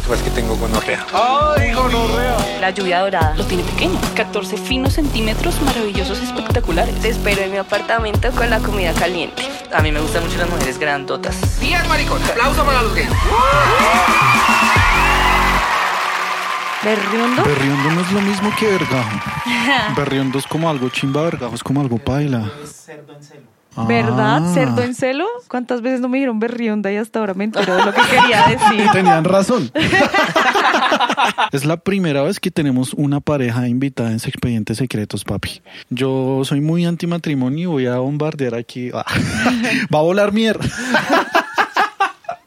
Lo que pasa es que tengo gonorrea. ¡Ay, gonorrea! La lluvia dorada lo tiene pequeño. 14 finos centímetros maravillosos, espectaculares. Te espero en mi apartamento con la comida caliente. A mí me gustan mucho las mujeres grandotas. Bien, maricón. Aplauso para los gays. ¿Berriondo? Berriondo no es lo mismo que vergajo. Berriondo es como algo chimba, vergajo es como algo paila. ¿Verdad? Ah. ¿Cerdo en celo? ¿Cuántas veces no me dijeron berrionda y hasta ahora me entero de lo que quería decir? Tenían razón. es la primera vez que tenemos una pareja invitada en Expedientes Secretos, papi. Yo soy muy antimatrimonio y voy a bombardear aquí. Ah. Va a volar mierda.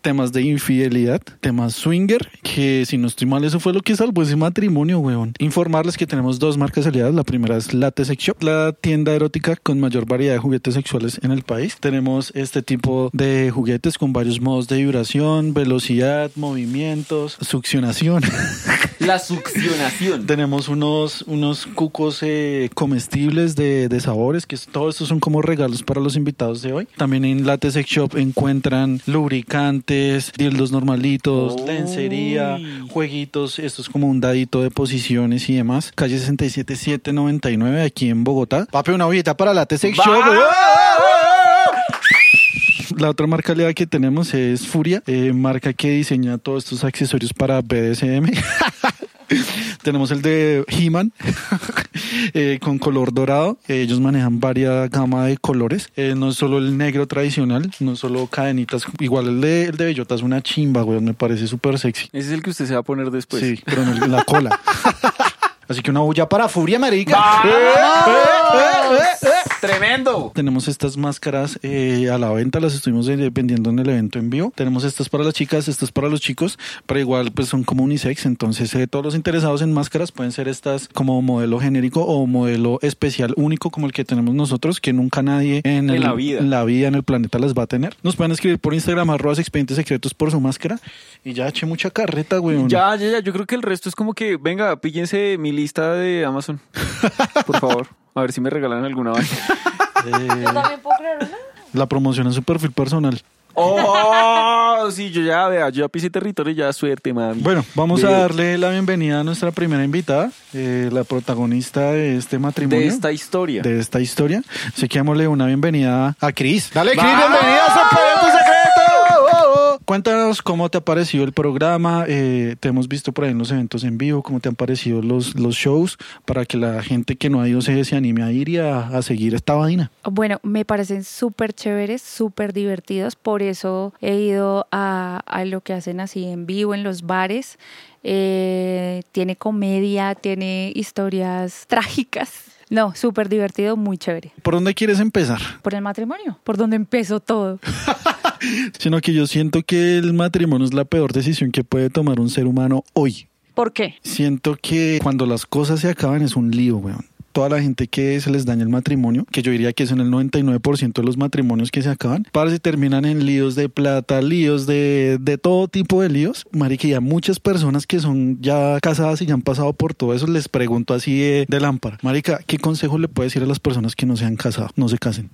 Temas de infidelidad, temas swinger, que si no estoy mal, eso fue lo que salvó ese matrimonio, weón. Informarles que tenemos dos marcas aliadas. La primera es Late Sex Shop, la tienda erótica con mayor variedad de juguetes sexuales en el país. Tenemos este tipo de juguetes con varios modos de vibración, velocidad, movimientos, succionación. La succionación. Tenemos unos, unos cucos eh, comestibles de, de sabores, que todo esto son como regalos para los invitados de hoy. También en Late Sex Shop encuentran lubricantes, dildos normalitos, lencería, jueguitos, esto es como un dadito de posiciones y demás. Calle 67799 aquí en Bogotá. Papi, una hojita para Late Sex Shop. La otra marca aliada que tenemos es Furia, eh, marca que diseña todos estos accesorios para BDSM. Tenemos el de He-Man eh, con color dorado. Eh, ellos manejan varias gama de colores. Eh, no es solo el negro tradicional, no es solo cadenitas. Igual el de, el de Bellota es una chimba, güey. Me parece súper sexy. Ese es el que usted se va a poner después. sí, pero en el- en la cola. Así que una bulla para Furia, marica. ¡Tremendo! Tenemos estas máscaras eh, a la venta, las estuvimos eh, vendiendo en el evento en vivo. Tenemos estas para las chicas, estas para los chicos, pero igual pues son como unisex, entonces eh, todos los interesados en máscaras pueden ser estas como modelo genérico o modelo especial único como el que tenemos nosotros, que nunca nadie en, En el- la vida. en la vida, en el planeta las va a tener. Nos pueden escribir por Instagram, arrobas expedientes secretos por su máscara y ya eché mucha carreta, güey. Ya, ya, ya. Yo creo que el resto es como que, venga, píllense mi lista de Amazon. Por favor. A ver si me regalan alguna vaina. también puedo creer una. La promoción en su perfil personal. ¡Oh! Sí, yo ya, vea, yo ya pisé territorio, ya suerte, mami. Bueno, vamos a darle la bienvenida a nuestra primera invitada, eh, la protagonista de este matrimonio. De esta historia. de esta historia. Así que démosle una bienvenida a Cris. Dale, Cris, ¡Vamos! bienvenida a Cuéntanos cómo te ha parecido el programa. eh, te hemos visto por ahí en los eventos en vivo, cómo te han parecido los, los shows, para que la gente que no ha ido se, se anime a ir y a, a seguir esta vaina. Bueno, me parecen súper chéveres, súper divertidos, por eso he ido a, a lo que hacen así en vivo en los bares. Eh, tiene comedia, tiene historias trágicas. No, súper divertido, muy chévere. ¿Por dónde quieres empezar? Por el matrimonio, por donde empezó todo. Sino que yo siento que el matrimonio es la peor decisión que puede tomar un ser humano hoy. ¿Por qué? Siento que cuando las cosas se acaban es un lío, weón. Toda la gente que se les daña el matrimonio, que yo diría que son el 99% de los matrimonios que se acaban, para se terminan en líos de plata, líos de, de todo tipo de líos. Marica, y a muchas personas que son ya casadas y ya han pasado por todo eso, les pregunto así de, lámpara. Marica, ¿qué consejo le puede decir a las personas que no se han casado? No se casen.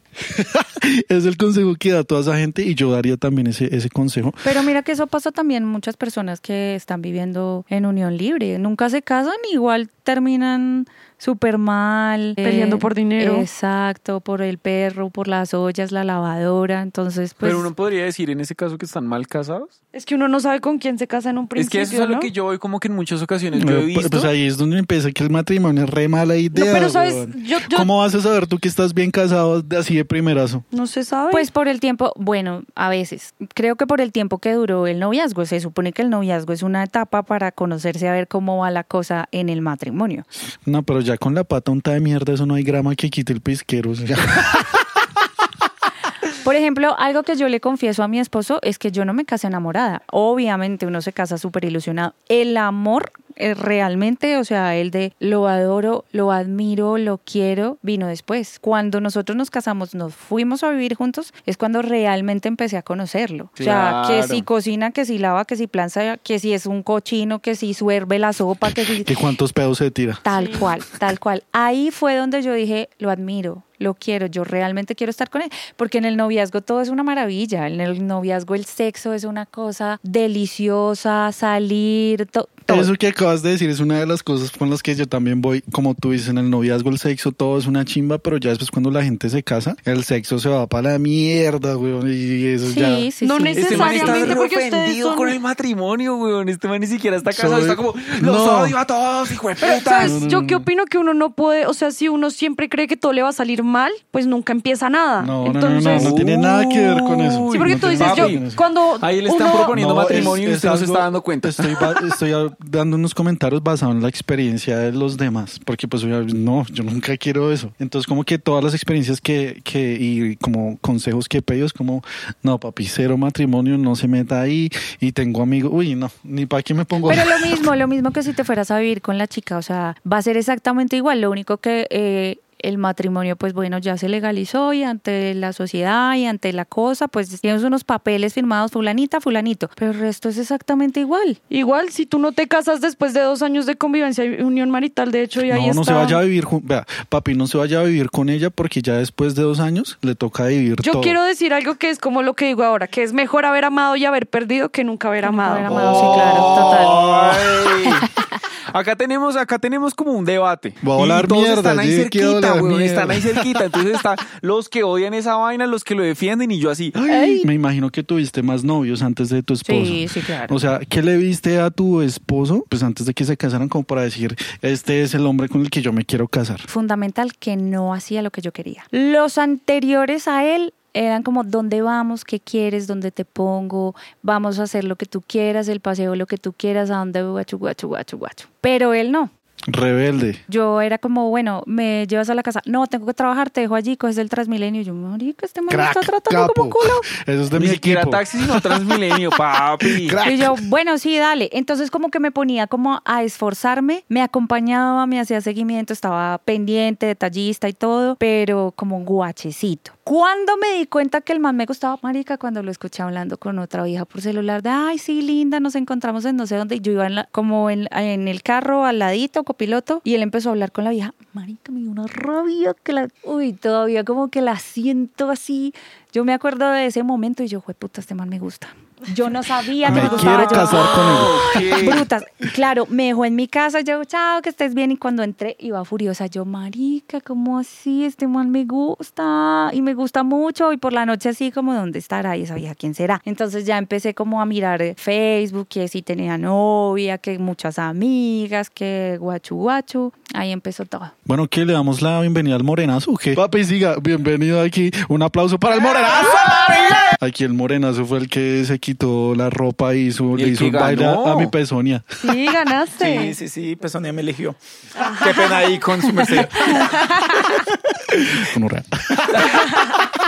es el consejo que da toda esa gente y yo daría también ese, ese consejo. Pero mira que eso pasa también muchas personas que están viviendo en unión libre. Nunca se casan, igual terminan súper mal. Peleando eh, por dinero. Exacto, por el perro, por las ollas, la lavadora. Entonces, pues... Pero uno podría decir en ese caso que están mal casados. Es que uno no sabe con quién se casa en un es principio, que eso es a lo ¿no? que yo voy como que en muchas ocasiones yo Bueno, he pues- visto. Pues ahí es donde empieza que el matrimonio es re mala idea. No, pero sabes, yo, yo- ¿Cómo vas a saber tú que estás bien casado de- así de primerazo? no se sabe. Pues por el tiempo, bueno, a veces, creo que por el tiempo que duró el noviazgo, se supone que el noviazgo es una etapa para conocerse a ver cómo va la cosa en el matrimonio. No, pero ya con la pata unta de mierda, eso no hay grama que quite el pisquero. o sea. Por ejemplo, algo que yo le confieso a mi esposo es que yo no me casé enamorada. Obviamente uno se casa súper ilusionado. El amor realmente, o sea, el de lo adoro, lo admiro, lo quiero, vino después. Cuando nosotros nos casamos, nos fuimos a vivir juntos, es cuando realmente empecé a conocerlo. O sea, que si cocina, que si lava, que si planza, que si es un cochino, que si suerve la sopa, que si... ¿Que cuántos pedos se tira? Tal cual, tal cual. Ahí fue donde yo dije, lo admiro, lo quiero, yo realmente quiero estar con él, porque en el noviazgo todo es una maravilla, en el noviazgo el sexo es una cosa deliciosa, salir, to- todo. Eso que acabas de decir es una de las cosas con las que yo también voy, como tú dices, en el noviazgo el sexo todo es una chimba, pero ya después cuando la gente se casa, el sexo se va para la mierda, weón, y eso ya... Sí, sí, No sí. neces- Este man está Necesariamente re porque ustedes ofendido son- con el matrimonio, weón. Este man ni siquiera está casado. Soy- Está como, los No. odio a todos, hijo de Pero, puta. ¿sabes? No, no, Yo qué no. opino que uno no puede, o sea, si uno siempre cree que todo le va a salir mal, pues nunca empieza nada. No, no, no, no, no tiene nada que ver con eso. Sí, porque No tú dices, yo, cuando Ahí le están uno- proponiendo No, matrimonio es- y es usted no se está dando cuenta. Estoy, estoy dando unos comentarios basados en la experiencia de los demás, porque pues no, yo nunca quiero eso. Entonces como que todas las experiencias que, que y como consejos que he pedido es como, no papi, cero matrimonio, no se meta ahí y tengo amigos, uy, no, ni para qué me pongo... Pero lo mismo, lo mismo que si te fueras a vivir con la chica, o sea, va a ser exactamente igual, lo único que eh, el matrimonio, pues bueno, ya se legalizó y ante la sociedad y ante la cosa, pues tienes unos papeles firmados, fulanita, fulanito, pero el resto es exactamente igual. Igual, si tú no te casas después de dos años de convivencia y unión marital, de hecho, y ahí no, no está. se vaya a vivir, vea, papi, no se vaya a vivir con ella porque ya después de dos años le toca vivir Yo todo. quiero decir algo que es como lo que digo ahora, que es mejor haber amado y haber perdido que nunca haber amado. haber amado, sí, claro, total. Acá tenemos, acá tenemos como un debate. Va a todos mierda, están ahí cerquita, weón. Están ahí cerquita. Entonces están los que odian esa vaina, los que lo defienden y yo así. ay, Me imagino que tuviste más novios antes de tu esposo. Sí, sí, claro. O sea, ¿qué le viste a tu esposo? Pues antes de que se casaran, como para decir, este es el hombre con el que yo me quiero casar. Fundamental que no hacía lo que yo quería. Los anteriores a él eran como, ¿dónde vamos? ¿Qué quieres? ¿Dónde te pongo? Vamos a hacer lo que tú quieras, el paseo lo que tú quieras, a dónde guachu, guachu, guachu, guachu. Pero él no. Rebelde. Yo era como, bueno, me llevas a la casa. No, tengo que trabajar, te dejo allí, coges el Transmilenio. Yo, marica, este man me Crack, está tratando capo. como culo. Eso es de ni mi siquiera equipo. taxi, sino Transmilenio, papi. Crack. Y yo, bueno, sí, dale. Entonces como que me ponía como a esforzarme, me acompañaba, me hacía seguimiento, estaba pendiente, detallista y todo, pero como un guachecito. Cuando me di cuenta que el man me gustaba, marica, cuando lo escuché hablando con otra vieja por celular, de, ay, sí, linda, nos encontramos en no sé dónde, y yo iba en la- como en, en el carro al ladito, copiloto, y él empezó a hablar con la vieja, marica, me dio una rabia que la, uy, todavía como que la siento así. Yo me acuerdo de ese momento y yo, puta, este man me gusta. Yo no sabía que Me me gustaba. quiero yo- casar con él. Ok. Brutas. Claro, me dejó en mi casa, yo, chao, que estés bien. Y cuando entré, iba furiosa. Yo, marica, ¿cómo así? Este man me gusta y me gusta mucho. Y por la noche así como, ¿dónde estará? Y vieja, ¿quién será? Entonces ya empecé como a mirar eh, Facebook, que si tenía novia, que muchas amigas, que guachu guachu. Ahí empezó todo. Bueno, ¿qué? ¿Le damos la bienvenida al morenazo qué? Papi, siga, bienvenido aquí. Un aplauso para el morenazo. Aquí el morenazo fue el que se quitó la ropa y hizo, Y le el hizo un baile a, mi pezonia. Sí, ganaste. Sí, sí, sí, Pesonia me eligió. Qué pena ahí con su merced.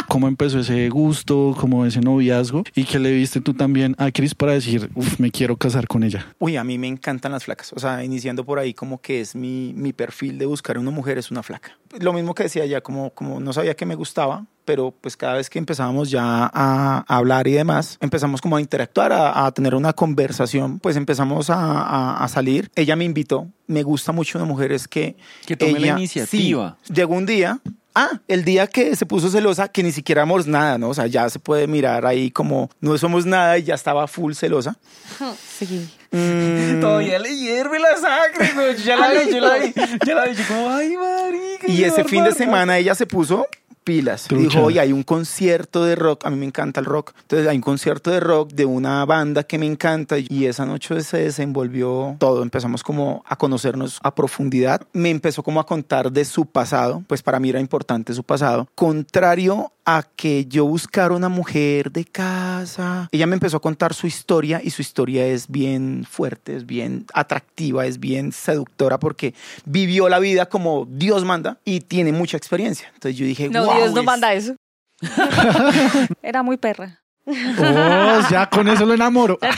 ¿Cómo empezó ese gusto, como ese noviazgo? ¿Y qué le viste tú también a Cris para decir, uff, me quiero casar con ella? Uy, a mí me encantan las flacas. O sea, iniciando por ahí como que es mi, mi perfil de buscar una mujer es una flaca. Lo mismo que decía ya, como, como no sabía que me gustaba, pero pues cada vez que empezábamos ya a, a hablar y demás, empezamos como a interactuar, a, a tener una conversación, pues empezamos a, a- a salir. Ella me invitó. Me gusta mucho una mujer es que... Que tome la ella- iniciativa. sí, llegó un día... Ah, el día que se puso celosa, que ni siquiera éramos nada, ¿no? O sea, ya se puede mirar ahí como no somos nada y ya estaba full celosa. Sí. Mm, Todavía le hierve la sangre, güey. Yo Ya la vi, yo la vi. Ya la vi. Yo como, ay, marica. Y ese fin de semana ella se puso pilas. Trucha. Dijo, oye, hay un concierto de rock, a mí me encanta el rock. Entonces hay un concierto de rock de una banda que me encanta y esa noche se desenvolvió todo. Empezamos como a conocernos a profundidad. Me empezó como a contar de su pasado, pues para mí era importante su pasado. Contrario a que yo buscara una mujer de casa. Ella me empezó a contar su historia y su historia es bien fuerte, es bien atractiva, es bien seductora porque vivió la vida como Dios manda y tiene mucha experiencia. Entonces yo dije, No, wow, Dios no es- manda eso. Era muy perra. Oh, ya con eso lo enamoro.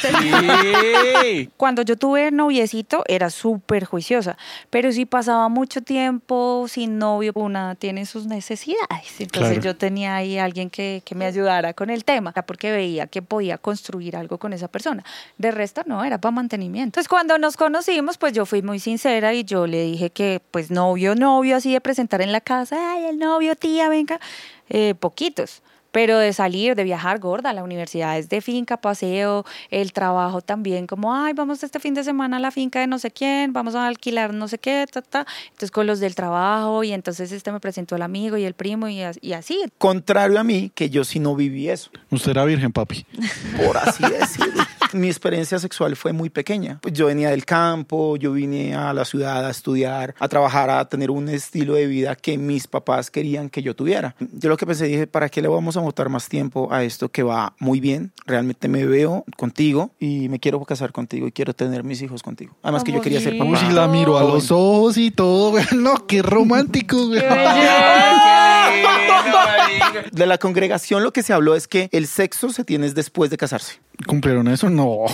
Sí. Cuando yo tuve noviecito era súper juiciosa, pero si pasaba mucho tiempo sin novio, una tiene sus necesidades. Entonces Claro. yo tenía ahí alguien que, que me ayudara con el tema, porque veía que podía construir algo con esa persona. De resto no, era para mantenimiento. Entonces cuando nos conocimos, pues yo fui muy sincera y yo le dije que pues novio, novio, así de presentar en la casa, ay, el novio, tía, venga, eh, poquitos. Pero de salir, de viajar gorda, la universidad es de finca, paseo, el trabajo también, como, ay, vamos este fin de semana a la finca de no sé quién, vamos a alquilar no sé qué, ta, ta. Entonces con los del trabajo y entonces este me presentó el amigo y el primo y, y así. Contrario a mí, que yo sí no viví eso, Usted era virgen, papi. por así decirlo. Mi experiencia sexual fue muy pequeña. Pues Yo venía del campo, yo vine a la ciudad a estudiar, a trabajar, a tener un estilo de vida que mis papás querían que yo tuviera. Yo lo que pensé, dije, ¿para qué le vamos a botar más tiempo a esto que va muy bien? Realmente me veo contigo y me quiero casar contigo y quiero tener mis hijos contigo. Además que yo quería ser papá. Uy, si la miro a los ojos y todo, güey. No, qué romántico, güey. De la congregación lo que se habló es que el sexo se tiene es después de casarse. ¿Cumplieron eso? No.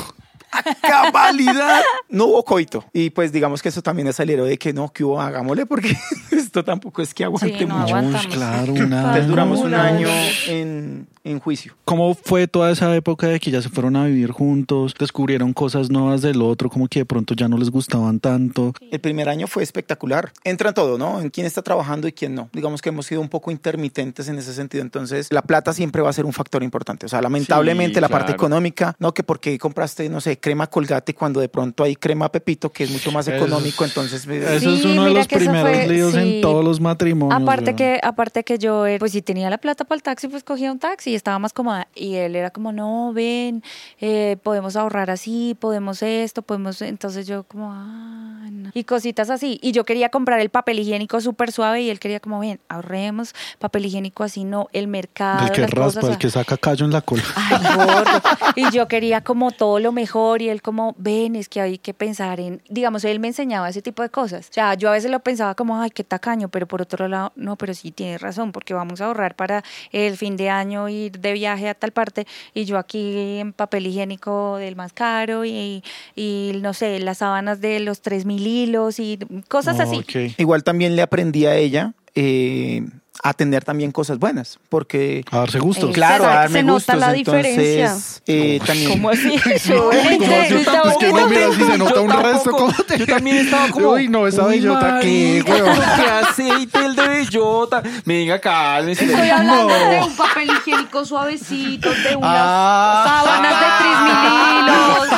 cabalidad. No hubo coito. Y pues digamos que eso también es de que no, que hubo, hagámosle, porque esto tampoco es que aguante Sí, no mucho. claro, una. Entonces duramos un año en, en juicio. ¿Cómo fue toda esa época de que ya se fueron a vivir juntos? Descubrieron cosas nuevas del otro, como que de pronto ya no les gustaban tanto. El primer año fue espectacular. Entra todo, ¿no? En quién está trabajando y quién no. Digamos que hemos sido un poco intermitentes en ese sentido. Entonces, la plata siempre va a ser un factor importante. O sea, lamentablemente Sí, la parte económica, ¿no? Que porque compraste, no sé, crema colgate cuando de pronto hay crema pepito, que es mucho más es- económico. Entonces, eh, Eso es uno de los primeros fue- líos sí. en todos los matrimonios. Aparte que, aparte que yo, eh, pues si tenía la plata para el taxi, pues cogía un taxi y estaba más cómoda. Y él era como, no, ven, eh, podemos ahorrar así, podemos esto, podemos... Entonces yo como, ah, no". Y cositas así. Y yo quería comprar el papel higiénico súper suave y él quería como, ven, ahorremos, papel higiénico así, no, el mercado, El que raspa, cosas, el que saca callo en la cola. Ay, gordo. Y yo quería como todo lo mejor y él como, ven, es que hay que pensar en, digamos, él me enseñaba ese tipo de cosas. O sea, yo a veces lo pensaba como, ay, qué tacaño, pero por otro lado, no, pero sí tienes razón, porque vamos a ahorrar para el fin de año ir de viaje a tal parte y yo aquí en papel higiénico del más caro y, y no sé, las sábanas de los 3.000 hilos y cosas así. Igual también le aprendí a ella eh, a tener también cosas buenas. Porque A darse gustos. Claro, Se- a darme se nota gustos. la entonces, diferencia. eh, también. ¿Cómo así? ¿Cómo así? Es que uno mira si se nota Yo un resto. tampoco. ¿cómo te- Yo también estaba como. Uy, no, esa "Uy, bellota que, marica, weón. ¿Qué aceite el de bellota? Venga, cálmese. Estoy hablando No. de un papel higiénico suavecito, de unas Ah. sábanas de 3 mil hilos,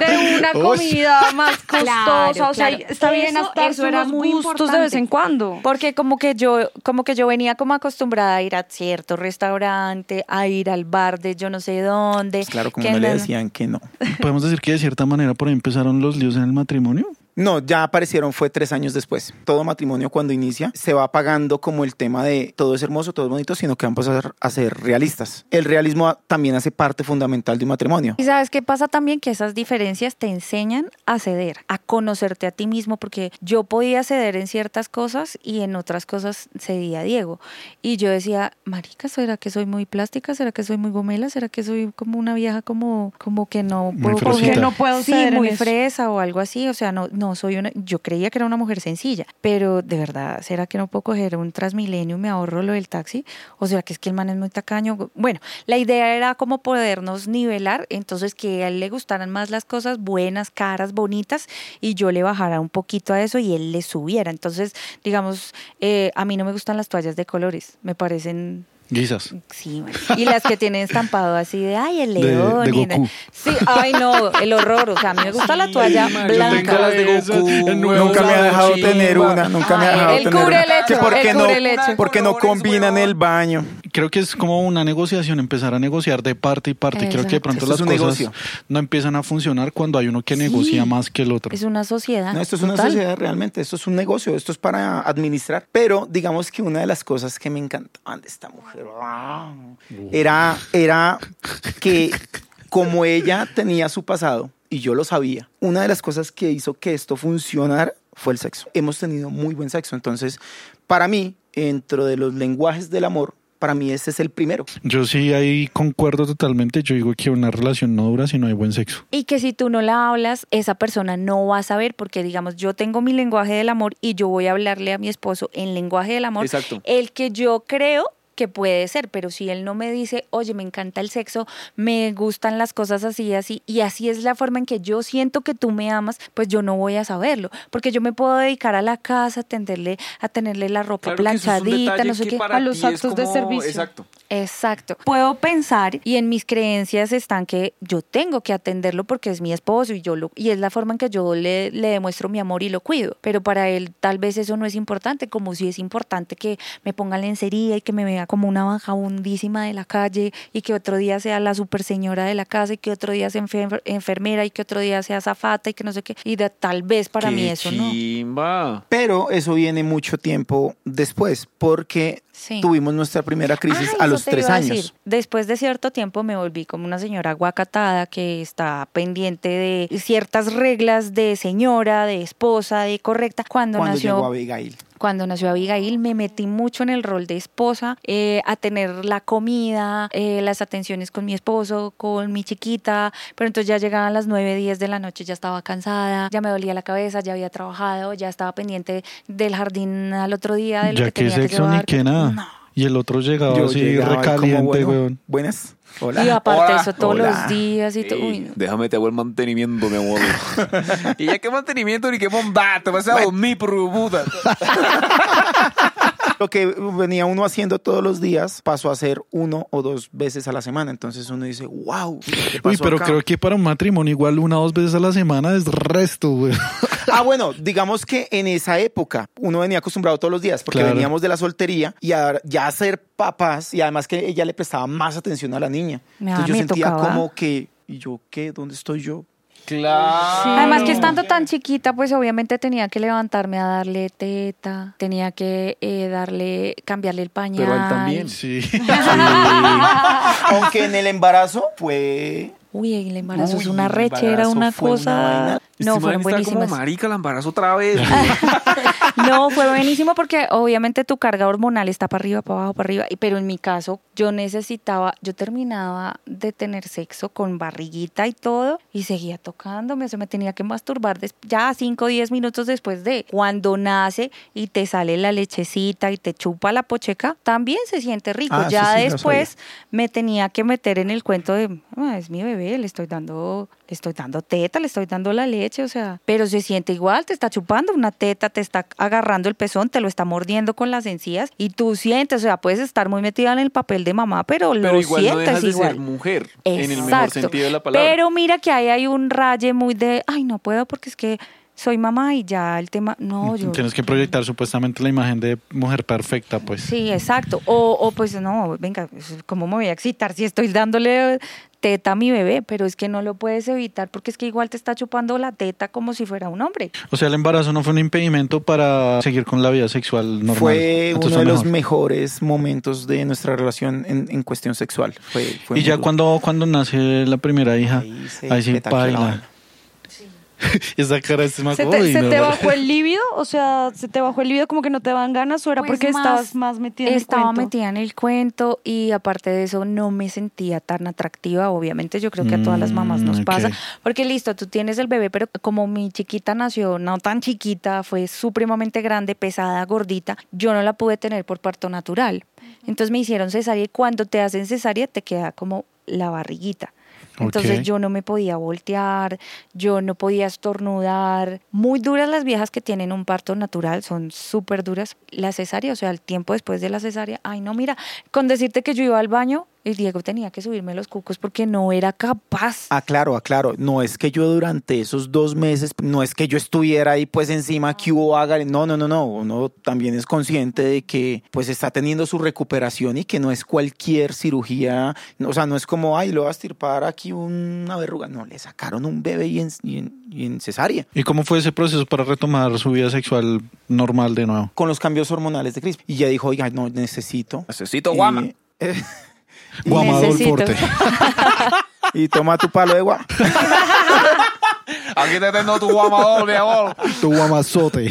de una comida más costosa. Claro, o sea, claro. está bien Eso- hasta eso era muy gustos de vez en cuando. Porque como que yo, como que yo venía como acostumbrada a ir a cierto restaurante, a ir al bar de yo no sé dónde. Pues claro, como no le decían que no. Podemos decir que de cierta manera por ahí empezaron los líos en el matrimonio. No, ya aparecieron, fue tres años después. Todo matrimonio cuando inicia se va apagando como el tema de todo es hermoso, todo es bonito, sino que vamos a ser, a ser realistas. El realismo también hace parte fundamental de un matrimonio. Y sabes qué pasa también que esas diferencias te enseñan a ceder, a conocerte a ti mismo, porque yo podía ceder en ciertas cosas y en otras cosas cedía a Diego. Y yo decía, marica, ¿será que soy muy plástica? ¿Será que soy muy gomela? ¿Será que soy como una vieja como, como que no Muy puedo fresita. coger- Que no puedo sí, muy fresa o algo así? O sea, no, no soy una, yo creía que era una mujer sencilla, pero de verdad, ¿será que no puedo coger un Transmilenio y me ahorro lo del taxi? ¿O será que es que el man es muy tacaño? Bueno, la idea era como podernos nivelar, entonces que a él le gustaran más las cosas buenas, caras, bonitas, y yo le bajara un poquito a eso y él le subiera. Entonces, digamos, eh, a mí no me gustan las toallas de colores, me parecen Guisas. Sí, y las que tienen estampado así de, ay, el león. de Goku. Sí, ay, no, el horror. O sea, a mí me gusta la toalla blanca. tengo las de Esas, Goku. el nuevo Nunca me ha dejado tener una, nunca me ha dejado el tener cubre una. lecho, Que ¿Por el qué no, cubre lecho. porque no Colores, combinan huevón. el baño? Creo que es como una negociación, empezar a negociar de parte y parte. Creo que de pronto Esto las cosas negocio. no empiezan a funcionar cuando hay uno que negocia más que el otro. Es una sociedad. No, esto es una sociedad realmente, esto es un negocio, esto es para administrar. Pero digamos que una de las cosas que me encantaban de esta mujer wow, era, era que como ella tenía su pasado y yo lo sabía, una de las cosas que hizo que esto funcionara fue el sexo. Hemos tenido muy buen sexo, entonces para mí, dentro de los lenguajes del amor, para mí ese es el primero. Yo sí ahí concuerdo totalmente. Yo digo que una relación no dura si no hay buen sexo. Y que si tú no la hablas, esa persona no va a saber, porque digamos, yo tengo mi lenguaje del amor y yo voy a hablarle a mi esposo en lenguaje del amor, Exacto. el que yo creo que puede ser, pero si él no me dice, oye, me encanta el sexo, me gustan las cosas así, así, y así es la forma en que yo siento que tú me amas, pues yo no voy a saberlo, porque yo me puedo dedicar a la casa, a atenderle, a tenerle la ropa Claro es planchadita, no sé qué. a los actos de servicio. Exacto. Exacto. Puedo pensar y en mis creencias están que yo tengo que atenderlo porque es mi esposo y yo lo y es la forma en que yo le, le demuestro mi amor y lo cuido. Pero para él tal vez eso no es importante, como si es importante que me ponga lencería y que me vea como una vagabundísima de la calle y que otro día sea la super señora de la casa y que otro día sea enfer- enfermera y que otro día sea zafata y que no sé qué. Y de- tal vez para Qué mí eso no. chimba. Pero eso viene mucho tiempo después, porque Sí. tuvimos nuestra primera crisis Ah, a los tres a años. decir. Después de cierto tiempo me volví como una señora guacatada que está pendiente de ciertas reglas de señora, de esposa, de correcta. Cuando, Cuando nació llegó Abigail. Cuando nació Abigail me metí mucho en el rol de esposa, eh, a tener la comida, eh, las atenciones con mi esposo, con mi chiquita, pero entonces ya llegaban las 9, 10 de la noche, ya estaba cansada, ya me dolía la cabeza, ya había trabajado, ya estaba pendiente del jardín al otro día, de lo Ya que que tenía que sexo ni que nada. No. Y el otro llegaba Yo así llegaba y como, recaliente, bueno, weón. Buenas. Hola. Y aparte de Hola. eso, todos Hola. los días y todo. no. Déjame te hago el mantenimiento, mi amor. y ya que mantenimiento ni que bondad, te vas a dormir, por puta. Lo que venía uno haciendo todos los días pasó a ser uno o dos veces a la semana. Entonces uno dice, wow. ¿qué Uy, pero acá? creo que para un matrimonio igual una o dos veces a la semana es resto, güey. Ah, bueno, digamos que en esa época uno venía acostumbrado todos los días porque Claro. veníamos de la soltería y a, ya a ser papás y además que ella le prestaba más atención a la niña. Entonces yo sentía tocaba. como que, ¿y yo qué? ¿Dónde estoy yo? Claro. Además que estando tan chiquita, pues obviamente tenía que levantarme a darle teta, tenía que eh, darle, cambiarle el pañal. Pero a él también. Sí. Aunque en el embarazo fue... Uy, el embarazo Uy, es una rechera, una una cosa. vaina. no, fueron buenísimas. como marica, la embarazo otra vez. No, fue buenísimo porque obviamente tu carga hormonal está para arriba, para abajo, para arriba. Pero en mi caso, yo necesitaba, yo terminaba de tener sexo con barriguita y todo y seguía tocándome. O sea, me tenía que masturbar ya 5 o 10 minutos después de cuando nace y te sale la lechecita y te chupa la pocheca, también se siente rico. Ah, ya sí después me tenía que meter en el cuento de, "Ah, es mi bebé, le estoy dando, le estoy dando teta, le estoy dando la leche, o sea, pero se siente igual, te está chupando una teta, te está agarrando el pezón, te lo está mordiendo con las encías y tú sientes, o sea, puedes estar muy metida en el papel de mamá, pero, Pero lo igual no sientes dejas de igual. ser mujer. En el mejor Exacto. sentido de la palabra. Pero mira que ahí hay un raye muy de, ay, no puedo porque es que soy mamá y ya el tema, no, yo... Tienes que proyectar supuestamente la imagen de mujer perfecta, pues. Sí, exacto. O, o pues no, venga, pues, ¿cómo me voy a excitar si estoy dándole teta a mi bebé? Pero es que no lo puedes evitar porque es que igual te está chupando la teta como si fuera un hombre. O sea, el embarazo no fue un impedimento para seguir con la vida sexual normal. Fue Entonces uno de los mejor. mejores momentos de nuestra relación en, en cuestión sexual. Fue, fue Y ya cuando, cuando nace la primera hija, Ahí se ahí sí petaqueó la baila. vaina. Esa cara este ¿Se te, se te bajó el líbido? O sea, ¿se te bajó el líbido como que no te daban ganas o era Pues porque más- estabas más metida en Estaba el cuento? metida en el cuento y aparte de eso no me sentía tan atractiva. Obviamente yo creo que a todas las mamás nos Mm, pasa. Porque listo, tú tienes el bebé, pero como mi chiquita nació no tan chiquita, fue supremamente grande, pesada, gordita, yo no la pude tener por parto natural. Entonces me hicieron cesárea y cuando te hacen cesárea te queda como la barriguita. Entonces yo no me podía voltear, yo no podía estornudar. Muy duras las viejas que tienen un parto natural, son súper duras. La cesárea, o sea, el tiempo después de la cesárea, ay no, mira, con decirte que yo iba al baño y Diego tenía que subirme los cucos porque no era capaz. Aclaro, aclaro. No es que yo durante esos dos meses, no es que yo estuviera ahí pues encima que hubo hágale. No, no, no, no. Uno también es consciente de que pues está teniendo su recuperación y que no es cualquier cirugía. O sea, no es como, ay, le voy a estirpar aquí una verruga. No, le sacaron un bebé y en, y en, y en cesárea. ¿Y cómo fue ese proceso para retomar su vida sexual normal de nuevo? Con los cambios hormonales de Cris. Y ya dijo, oiga, no, necesito. Necesito guama. Guamadol Necesito. Forte. Y toma tu palo de agua. Aquí te tengo tu guamador, mi amor. tu guamazote.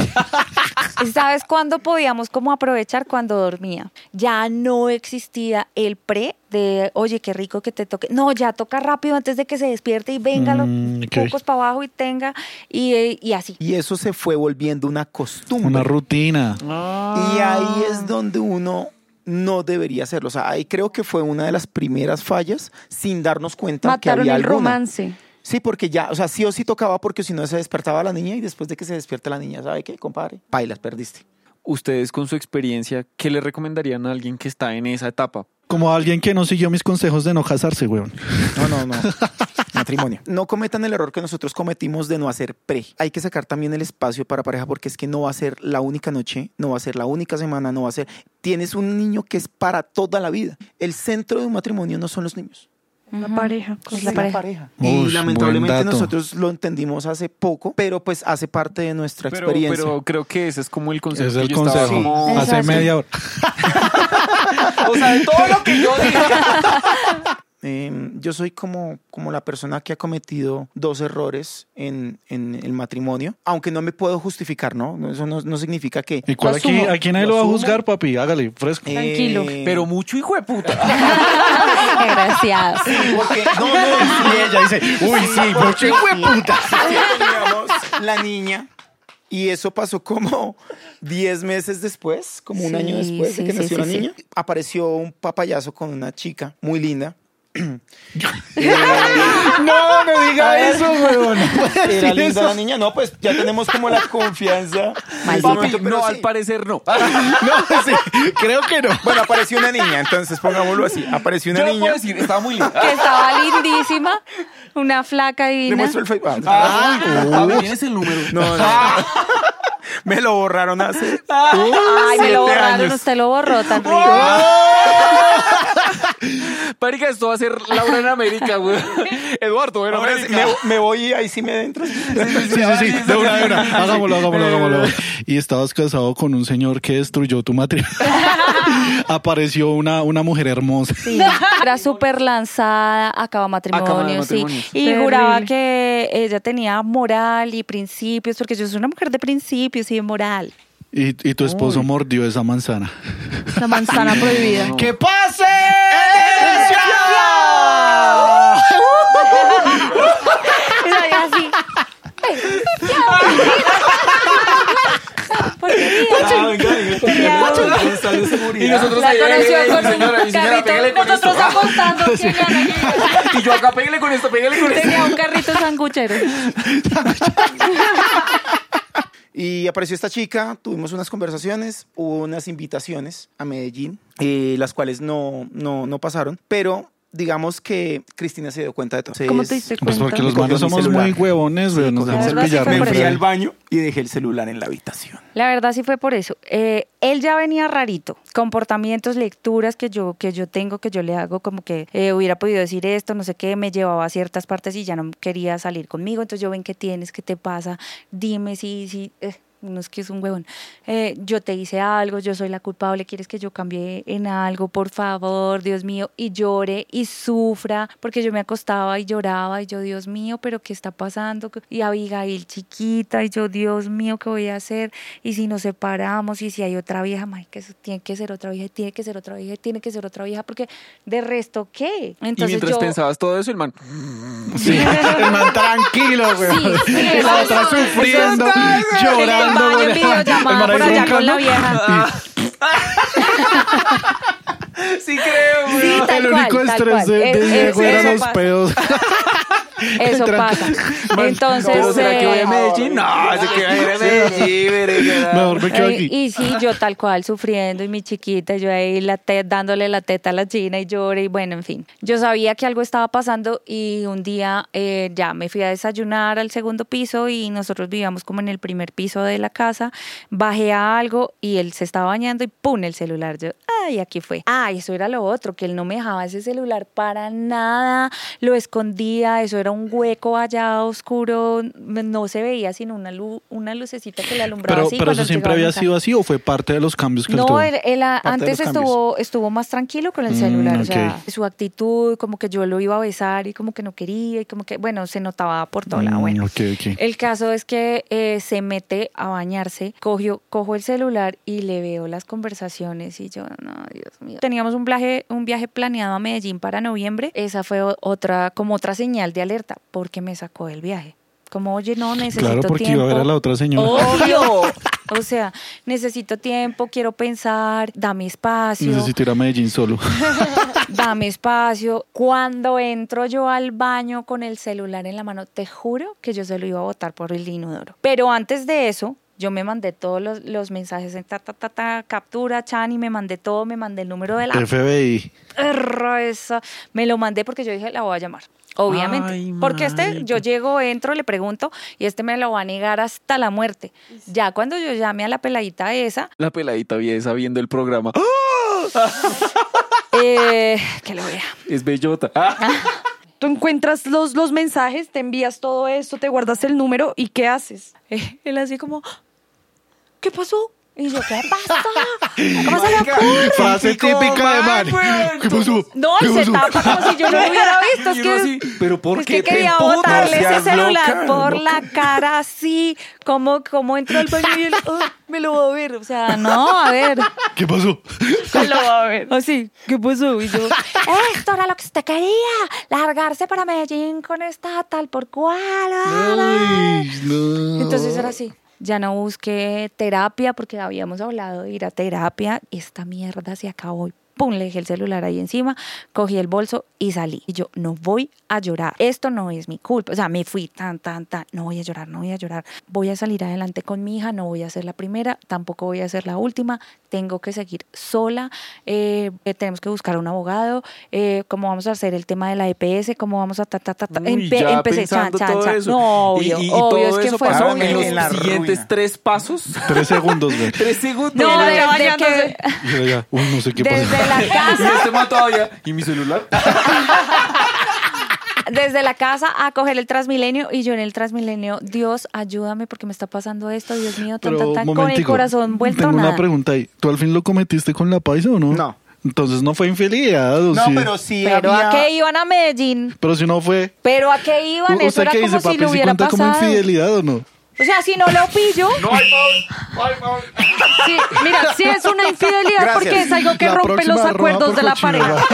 ¿Sabes cuándo podíamos como aprovechar? Cuando dormía. Ya no existía el pre de, oye, qué rico que te toque. No, ya toca rápido antes de que se despierte y venga Mm, los ok. pocos para abajo y tenga, y, y así. Y eso se fue volviendo una costumbre. Una rutina. Y ahí es donde uno no debería hacerlo. O sea, ahí creo que fue una de las primeras fallas sin darnos cuenta que Mataron había el alguna. romance. Sí, porque ya, o sea, sí o sí tocaba porque si no se despertaba la niña y después de que se despierta la niña, ¿sabe qué, compadre? Bailas, perdiste. Ustedes con su experiencia, ¿qué le recomendarían a alguien que está en esa etapa? Como alguien que no siguió mis consejos de no casarse, weón. No, no, no. Matrimonio. No cometan el error que nosotros cometimos de no hacer pre. Hay que sacar también el espacio para pareja porque es que no va a ser la única noche, no va a ser la única semana, no va a ser. Tienes un niño que es para toda la vida. El centro de un matrimonio no son los niños. La pareja. Es la pareja. Y Ush, lamentablemente nosotros lo entendimos hace poco, pero pues hace parte de nuestra Pero, experiencia. pero creo que ese es como el consejo. Es que el consejo. como- Hace media hora. O sea, de todo lo que yo dije. Eh, yo soy como, como la persona que ha cometido dos errores en, en el matrimonio, aunque no me puedo justificar, ¿no? Eso no, no significa que... ¿Y cuál aquí? Aquí nadie Lo lo va a juzgar, papi. Hágale, fresco. Tranquilo. Eh, Pero mucho hijo de puta. Gracias. porque no, no, y ella dice, uy, sí, mucho hijo de puta. La niña y eso pasó como 10 meses después, como un Sí, año después de sí, que sí, nació sí, la sí. niña. Apareció un papayazo con una chica muy linda. No, no diga eso, weón. Era linda la niña, no, pues ya tenemos como la confianza. Papi, momento, no, sí. al parecer no. No, sí, creo que no. Bueno, apareció una niña, entonces pongámoslo así. Apareció una Yo niña. puedo decir, estaba muy linda. Que estaba lindísima, una flaca Le divina. muestro el Facebook. Ah, a ver, ¿tienes el número? No, no. Me lo borraron hace. Ay, me lo borraron, años. usted lo borró tan rico. Marica, esto va a ser Laura en América, güey. Eduardo, en Ahora América. me, me voy y ahí sí me entro. Sí, sí, sí. De una, de una. Hagámoslo, hagámoslo, hagámoslo. Y estabas casado con un señor que destruyó tu matrimonio. Apareció una, una mujer hermosa. Sí, era súper lanzada, acaba matrimonio, Acaba sí. Y Terrible. juraba que ella tenía moral y principios, porque yo soy una mujer de principios y de moral. Y, y tu esposo mordió esa manzana. La manzana prohibida. ¡Que pase! Y nosotros La ahí, Nosotros esto. apostando. Y yo acá, pégale con esto, pégale con esto. Tenía un carrito sanguchero. Y apareció esta chica, tuvimos unas conversaciones, hubo unas invitaciones a Medellín, eh, las cuales no, no, no pasaron, pero digamos que Cristina se dio cuenta de todo. ¿Cómo te diste Pues cuenta? porque los manos somos muy huevones, weón. Nos dejamos pillar. Sí, Me fui al baño y dejé el celular en la habitación. La verdad sí fue por eso. Eh, él ya venía rarito, comportamientos, lecturas que yo, que yo tengo, que yo le hago, como que eh, hubiera podido decir esto, no sé qué, me llevaba a ciertas partes y ya no quería salir conmigo. Entonces yo ven qué tienes, qué te pasa, dime si, si, eh, no es que es un huevón. Eh, yo te hice algo, yo soy la culpable, quieres que yo cambie en algo, por favor, Dios mío, y llore y sufra, porque yo me acostaba y lloraba y yo, Dios mío, pero ¿qué está pasando? Y Abigail chiquita y yo, Dios mío, ¿qué voy a hacer? Y si nos separamos y si hay otra vieja, may, que eso tiene que ser otra vieja, tiene que ser otra vieja, tiene que ser otra vieja, porque de resto, ¿qué? Y Entonces mientras yo... pensabas todo eso, el man. Sí, el man tranquilo, weón. Sí, sí, Y la otra sufriendo, En el llorando. baño, en videollamada por allá con la vieja. Sí creo, Sí, Y tal El único cual, tal estrés cual. de, de Eh, Diego eh, eran eso los pasa. pedos. Eso pasa. Entonces, ¿Pero será que voy a eh, Medellín? No, se que voy a ir a Medellín. Mejor me quedo Ay, aquí. Y sí, yo tal cual sufriendo y mi chiquita, yo ahí la te- dándole la teta a la china y lloré y bueno, en fin. Yo sabía que algo estaba pasando y un día eh, ya me fui a desayunar al segundo piso y nosotros vivíamos como en el primer piso de la casa. Bajé a algo y él se estaba bañando y ¡pum! el celular. Yo, ay, aquí fue. Ah, eso era lo otro, que él no me dejaba ese celular para nada, lo escondía, eso era un hueco allá oscuro, no se veía sino una, lu- una lucecita que le alumbraba Pero, así. pero eso siempre había sido así o fue parte de los cambios que él No, tuvo. él, él, antes estuvo, estuvo más tranquilo con el Mm, celular, o sea, su actitud, como que yo lo iba a besar y como que no quería y como que, bueno, se notaba por todo lado. Mm, Bueno, ok, ok. el caso es que eh, se mete a bañarse, cogió, cojo el celular y le veo las conversaciones y yo, no, Dios mío. Teníamos un viaje, un viaje planeado a Medellín para noviembre. Esa fue otra, como otra señal de alerta, porque me sacó del viaje. Como, oye, no, necesito Claro, porque tiempo. iba a ver a la otra señora. Obvio. O sea, necesito tiempo, quiero pensar, dame espacio, Necesito ir a Medellín solo. dame espacio. Cuando entro yo al baño con el celular en la mano, te juro que yo se lo iba a botar por el inodoro. Pero antes de eso, yo me mandé todos los, los mensajes en ta, ta, ta, ta, captura, chan, y me mandé todo, me mandé el número de la FBI. esa. Me lo mandé porque yo dije, la voy a llamar. Obviamente. Ay, porque este, yo llego, entro, le pregunto y este me lo va a negar hasta la muerte. Ya cuando yo llame a la peladita esa, La peladita esa viendo el programa. eh, que lo vea. Es bellota. Ah. Tú encuentras los, los mensajes, te envías todo esto, te guardas el número y ¿qué haces? Eh, él así como, ¿qué pasó? Y yo, ¿qué pasa? ¿Cómo se le ocurre? Frase típica de man. ¿Qué pasó? No, ¿Qué se pasó? tapa como si yo no lo hubiera visto. Es que, así, ¿pero por es qué que quería emputas? botarle ese celular loca, por loca. la cara así, como, como entró al baño y él, "Ah, me lo va a ver. O sea, no, a ver. ¿Qué pasó? Me lo va a ver. Así, ¿qué pasó? Y yo, esto era lo que usted quería, largarse para Medellín con esta tal por cual. Ay, no. Entonces era así. Ya no busqué terapia porque habíamos hablado de ir a terapia. Esta mierda se acabó. Y pum, le dejé el celular ahí encima, cogí el bolso y salí. Y yo, no voy a llorar. Esto no es mi culpa. O sea, me fui tan, tan, tan. No voy a llorar, no voy a llorar. Voy a salir adelante con mi hija. No voy a ser la primera, tampoco voy a ser la última. Tengo que seguir sola. Eh, eh, tenemos que buscar un abogado. Eh, ¿Cómo vamos a hacer el tema de la EPS? ¿Cómo vamos a ta, ta, ta, ta? Uy, Empe- ya empecé, chan, chan, todo chan. eso. No, Y- obvio. y, y obvio, todo es que eso fue pasó muy en los en la siguientes ruina. tres pasos. Tres segundos, güey. tres segundos. No, desde ya que. Y yo ya, uy, no sé qué desde pasó. la Y casa, este man todavía. ¿Y mi celular? desde la casa a coger el Transmilenio y yo en el Transmilenio, Dios, ayúdame porque me está pasando esto, Dios mío, tan, tan, Pero, tan, con el corazón vuelto Tengo nada. una pregunta ahí. ¿Tú al fin lo cometiste con la paisa o no? No. Entonces no fue infidelidad, ¿o No, sí? pero sí Pero había... a qué iban a Medellín, Pero si no fue... pero a qué iban, eso ¿Usted era qué como dice, si papi? lo ¿Si hubiera cuenta como pasado. infidelidad o no? O sea, si no lo pillo, No, iPhone. iPhone. Sí, mira, sí es una infidelidad Gracias. porque es algo que La rompe los acuerdos de la pareja.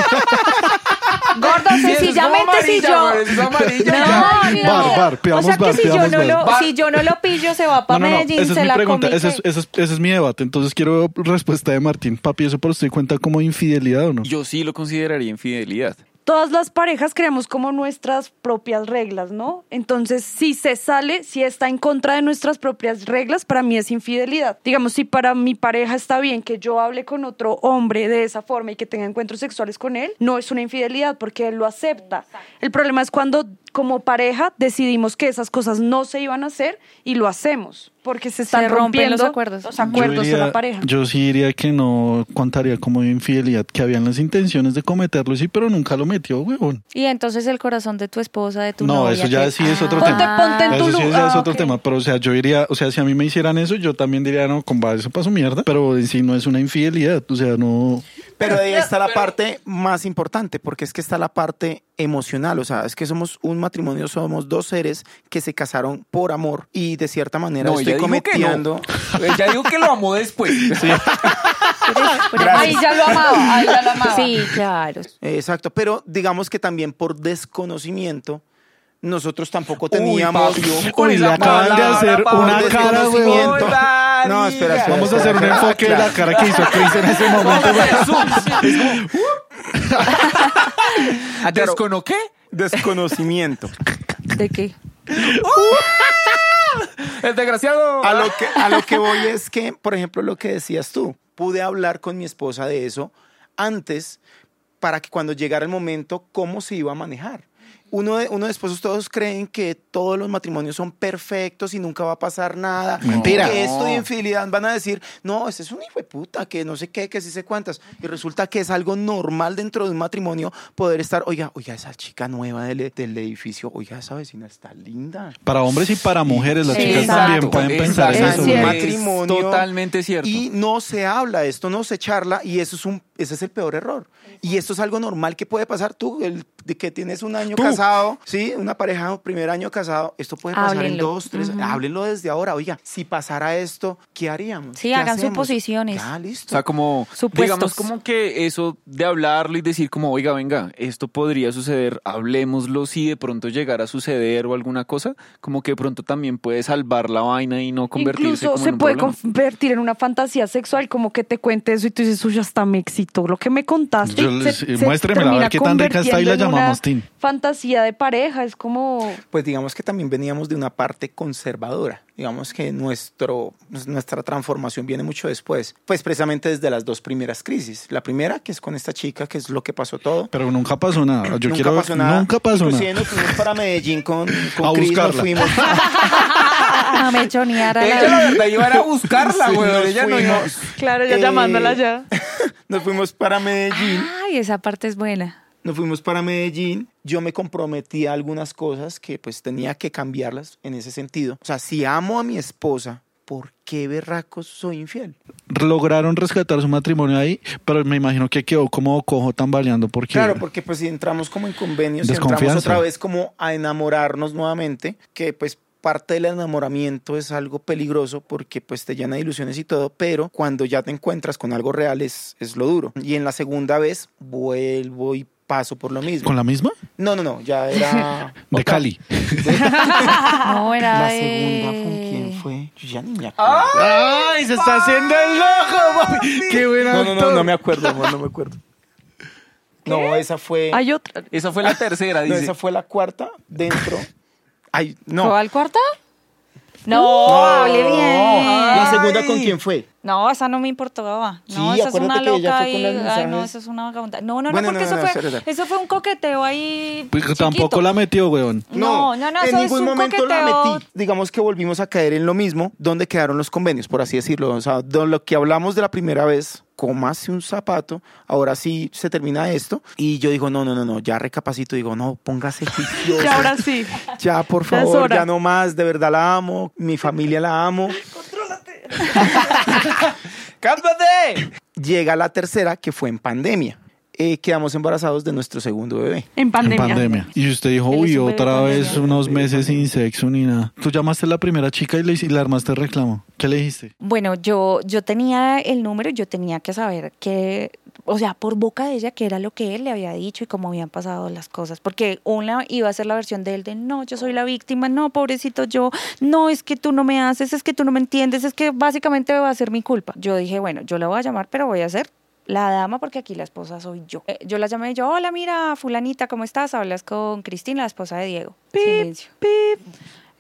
gordo, es sencillamente si yo... No, no. Bar, bar, o sea que si yo, no lo, si yo no lo pillo, se va para No, no, no, Medellín, esa es se mi la pregunta, come. ese es, ese, es, ese es mi debate. Entonces quiero respuesta de Martín. Papi, ¿eso por usted cuenta como infidelidad o no? Yo sí lo consideraría infidelidad. Todas las parejas creamos como nuestras propias reglas, ¿no? Entonces, si se sale, si está en contra de nuestras propias reglas, para mí es infidelidad. Digamos, si para mi pareja está bien que yo hable con otro hombre de esa forma y que tenga encuentros sexuales con él, no es una infidelidad porque él lo acepta. El problema es cuando como pareja decidimos que esas cosas no se iban a hacer y lo hacemos porque se están Se rompiendo los acuerdos. los acuerdos de la pareja. Yo sí diría que no contaría como infidelidad, que habían las intenciones de cometerlo, sí, pero nunca lo metió, huevón. Y entonces el corazón de tu esposa, de tu No, novia. eso ya que- sí es otro tema. ponte en tu Eso sí es ah, otro tema, pero o sea, yo diría, o sea, si a mí me hicieran eso, yo también diría, no, compa, eso pasó mierda, pero en sí no es una infidelidad, o sea, no... Pero ahí está la parte más importante, porque es que está la parte emocional, o sea, es que somos un matrimonio, somos dos seres que se casaron por amor y de cierta manera No, estoy que no. cometiendo... Ya digo que lo amó después. Ahí ya lo amaba, ahí ya lo amaba. Sí, claro. Exacto, pero digamos que también por desconocimiento nosotros tampoco teníamos... papi, Uy, le esa acaban de hacer una cara, No, espera, espera. Vamos a hacer un enfoque de la cara que hizo Chris en ese momento. ¿Descono qué? Desconocimiento. ¿De qué? El desgraciado. A lo, que, a lo que voy es que, por ejemplo, lo que decías tú, pude hablar con mi esposa de eso antes para que cuando llegara el momento, cómo se iba a manejar. Uno de, uno de esposos todos creen que todos los matrimonios son perfectos y nunca va a pasar nada. Mentira. Que esto de infidelidad van a decir, no, ese es un hijo de puta, que no sé qué, que sí sé cuántas. Y resulta que es algo normal dentro de un matrimonio poder estar, oiga, oiga, esa chica nueva del, del edificio, oiga, esa vecina está linda. Para hombres y para mujeres, las chicas Exacto. también pueden pensar en Es eso. cierto. güey. matrimonio. totalmente cierto. Y no se habla, esto no se charla y eso es un, ese es el peor error. Y esto es algo normal que puede pasar tú, el, de que tienes un año casado, sí, una pareja, primer año casado, esto puede pasar en Háblenlo. dos, tres, háblenlo desde ahora. Oiga, si pasara esto, ¿qué haríamos? Sí, ¿Qué hagan hacemos? suposiciones. Ya, O listo. sea, como, Supuestos. digamos, como que eso de hablarlo y decir como, oiga, venga, esto podría suceder, hablemoslo si de pronto llegara a suceder o alguna cosa, como que de pronto también puede salvar la vaina y no convertirse Incluso como se en un puede problema. convertir en una fantasía sexual, como que te cuente eso y tú dices, uy, hasta me excitó lo que me contaste. Yo se- eh, se muéstremela, a ver termina qué tan rica está y la en llamamos, Tin. Fantasía de pareja, es como... Pues digamos que también veníamos de una parte conservadora. Digamos que nuestro, nuestra transformación viene mucho después. Pues precisamente desde las dos primeras crisis. La primera, que es con esta chica, que es lo que pasó todo. Pero nunca pasó nada. Yo nunca quiero pasó nada. Nunca pasó Inclusive nada. nos fuimos para Medellín con, con A nos buscarla. fuimos. A mechonear a Ella, la... la verdad, iba a ir a buscarla, Sí, güey. nos Ella no iba. fuimos. Claro, ya Eh, llamándola ya. Nos fuimos para Medellín. Ay, esa parte es buena. Nos fuimos para Medellín. Yo me comprometí a algunas cosas que pues tenía que cambiarlas en ese sentido. O sea, si amo a mi esposa, ¿por qué berracos soy infiel? Lograron rescatar su matrimonio ahí, pero me imagino que quedó como cojo tambaleando porque... Claro, porque pues si entramos como en convenios, y entramos otra vez como a enamorarnos nuevamente, que pues parte del enamoramiento es algo peligroso porque pues te llena de ilusiones y todo, pero cuando ya te encuentras con algo real es, es lo duro. Y en la segunda vez vuelvo y paso por lo mismo. ¿Con la misma? No, no, no, ya era... De otra. Cali. No, era La segunda, ¿con quién fue? Yo ya ni me acuerdo. ¡Ay, se está haciendo el loco! papi! ¡Qué buena No, no, no, no me acuerdo, amor, no me acuerdo. No, esa fue... Hay otra. Esa fue la tercera, No, dice. esa fue la cuarta dentro... Ay, no. ¿Fue al cuarto? No, hable bien. ¿La segunda con quién fue? No, esa no me importaba. No, Sí, esa es una acuérdate que ella loca fue con Ay, no, mensajes. esa es una vagabunda. No, no, Bueno, no, porque no, no, eso, no, fue, espera, eso fue un coqueteo ahí Pues chiquito. tampoco la metió, weón. No, no, no, en eso es ningún un momento la coqueteo. metí. Digamos que volvimos a caer en lo mismo, donde quedaron los convenios, por así decirlo. O sea, de lo que hablamos de la primera vez, comase un zapato, ahora sí se termina esto. Y yo digo, no, no, no, no, ya recapacito, digo, no, póngase juicioso. Y ahora sí. Ya, por Ya favor, ya no más, de verdad la amo, mi familia la amo. ¡Cálmate! Llega la tercera, que fue en pandemia. Eh, quedamos embarazados de nuestro segundo bebé. En En pandemia. pandemia. Y usted dijo, uy, otra pandemia. vez unos meses sin sexo ni nada. Tú llamaste a la primera chica y le, y le armaste el reclamo. ¿Qué le dijiste? Bueno, yo, yo tenía el número, yo tenía que saber que, o sea, por boca de ella, qué era lo que él le había dicho y cómo habían pasado las cosas. Porque una iba a ser la versión de él de, no, yo soy la víctima, no, pobrecito yo, no, es que tú no me haces, es que tú no me entiendes, es que básicamente va a ser mi culpa. Yo dije, bueno, yo la voy a llamar, pero voy a ser la dama porque aquí la esposa soy yo. Eh, yo la llamé y yo, hola, mira, fulanita, ¿cómo estás? Hablas con Cristina, la esposa de Diego. Silencio.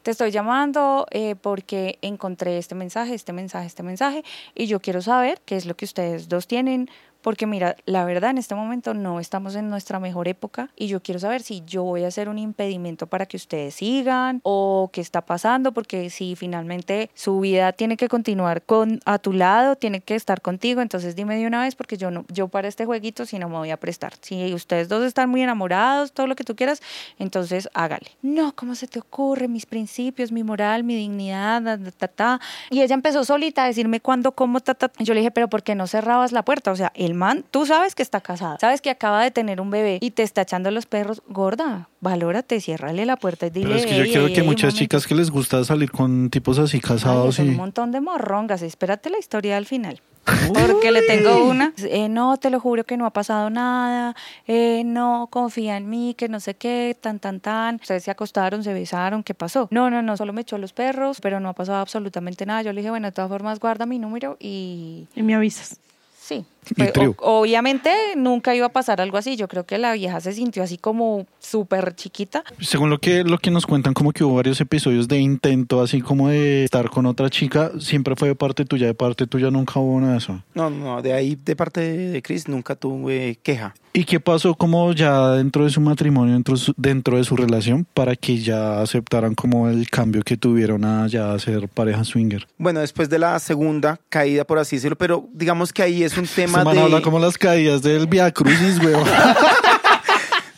Te estoy llamando eh, porque encontré este mensaje, este mensaje, este mensaje, y yo quiero saber qué es lo que ustedes dos tienen, porque mira, la verdad en este momento no estamos en nuestra mejor época y yo quiero saber si yo voy a ser un impedimento para que ustedes sigan o qué está pasando, porque si finalmente su vida tiene que continuar con a tu lado, tiene que estar contigo, entonces dime de una vez porque yo no yo para este jueguito si no me voy a prestar. Si ustedes dos están muy enamorados, todo lo que tú quieras, entonces hágale. No, ¿cómo se te ocurre? Mis principios, mi moral, mi dignidad, ta, ta, ta. Y ella empezó solita a decirme cuándo, cómo, ta, ta. Yo le dije, pero ¿por qué no cerrabas la puerta? O sea, el man, tú sabes que está casada, sabes que acaba de tener un bebé y te está echando los perros, gorda, valórate, ciérrale la puerta y dile. Pero es que yo "Ey, creo ey, que ey, muchas momento". chicas que les gusta salir con tipos así casados y... un montón de morrongas. Espérate la historia al final. Porque le tengo una. eh, no, te lo juro que no ha pasado nada. eh, no, confía en mí, que no sé qué, tan, tan, tan. Ustedes se acostaron, se besaron, ¿qué pasó? No, no, no, solo me echó los perros, pero no ha pasado absolutamente nada. Yo le dije, bueno, de todas formas, guarda mi número y. Y me avisas. Sí. O- obviamente nunca iba a pasar algo así. Yo creo que la vieja se sintió así como súper chiquita. Según lo que, lo que nos cuentan, como que hubo varios episodios de intento, así como de estar con otra chica, siempre fue de parte tuya, de parte tuya nunca hubo nada de eso. No, no, de ahí, de parte de Chris, nunca tuve queja. ¿Y qué pasó como ya dentro de su matrimonio, dentro, de su- dentro de su relación, para que ya aceptaran como el cambio que tuvieron a ya ser pareja swinger? Bueno, después de la segunda caída, por así decirlo, pero digamos que ahí es un tema Se man de... habla como las caídas del Via Crucis, weón.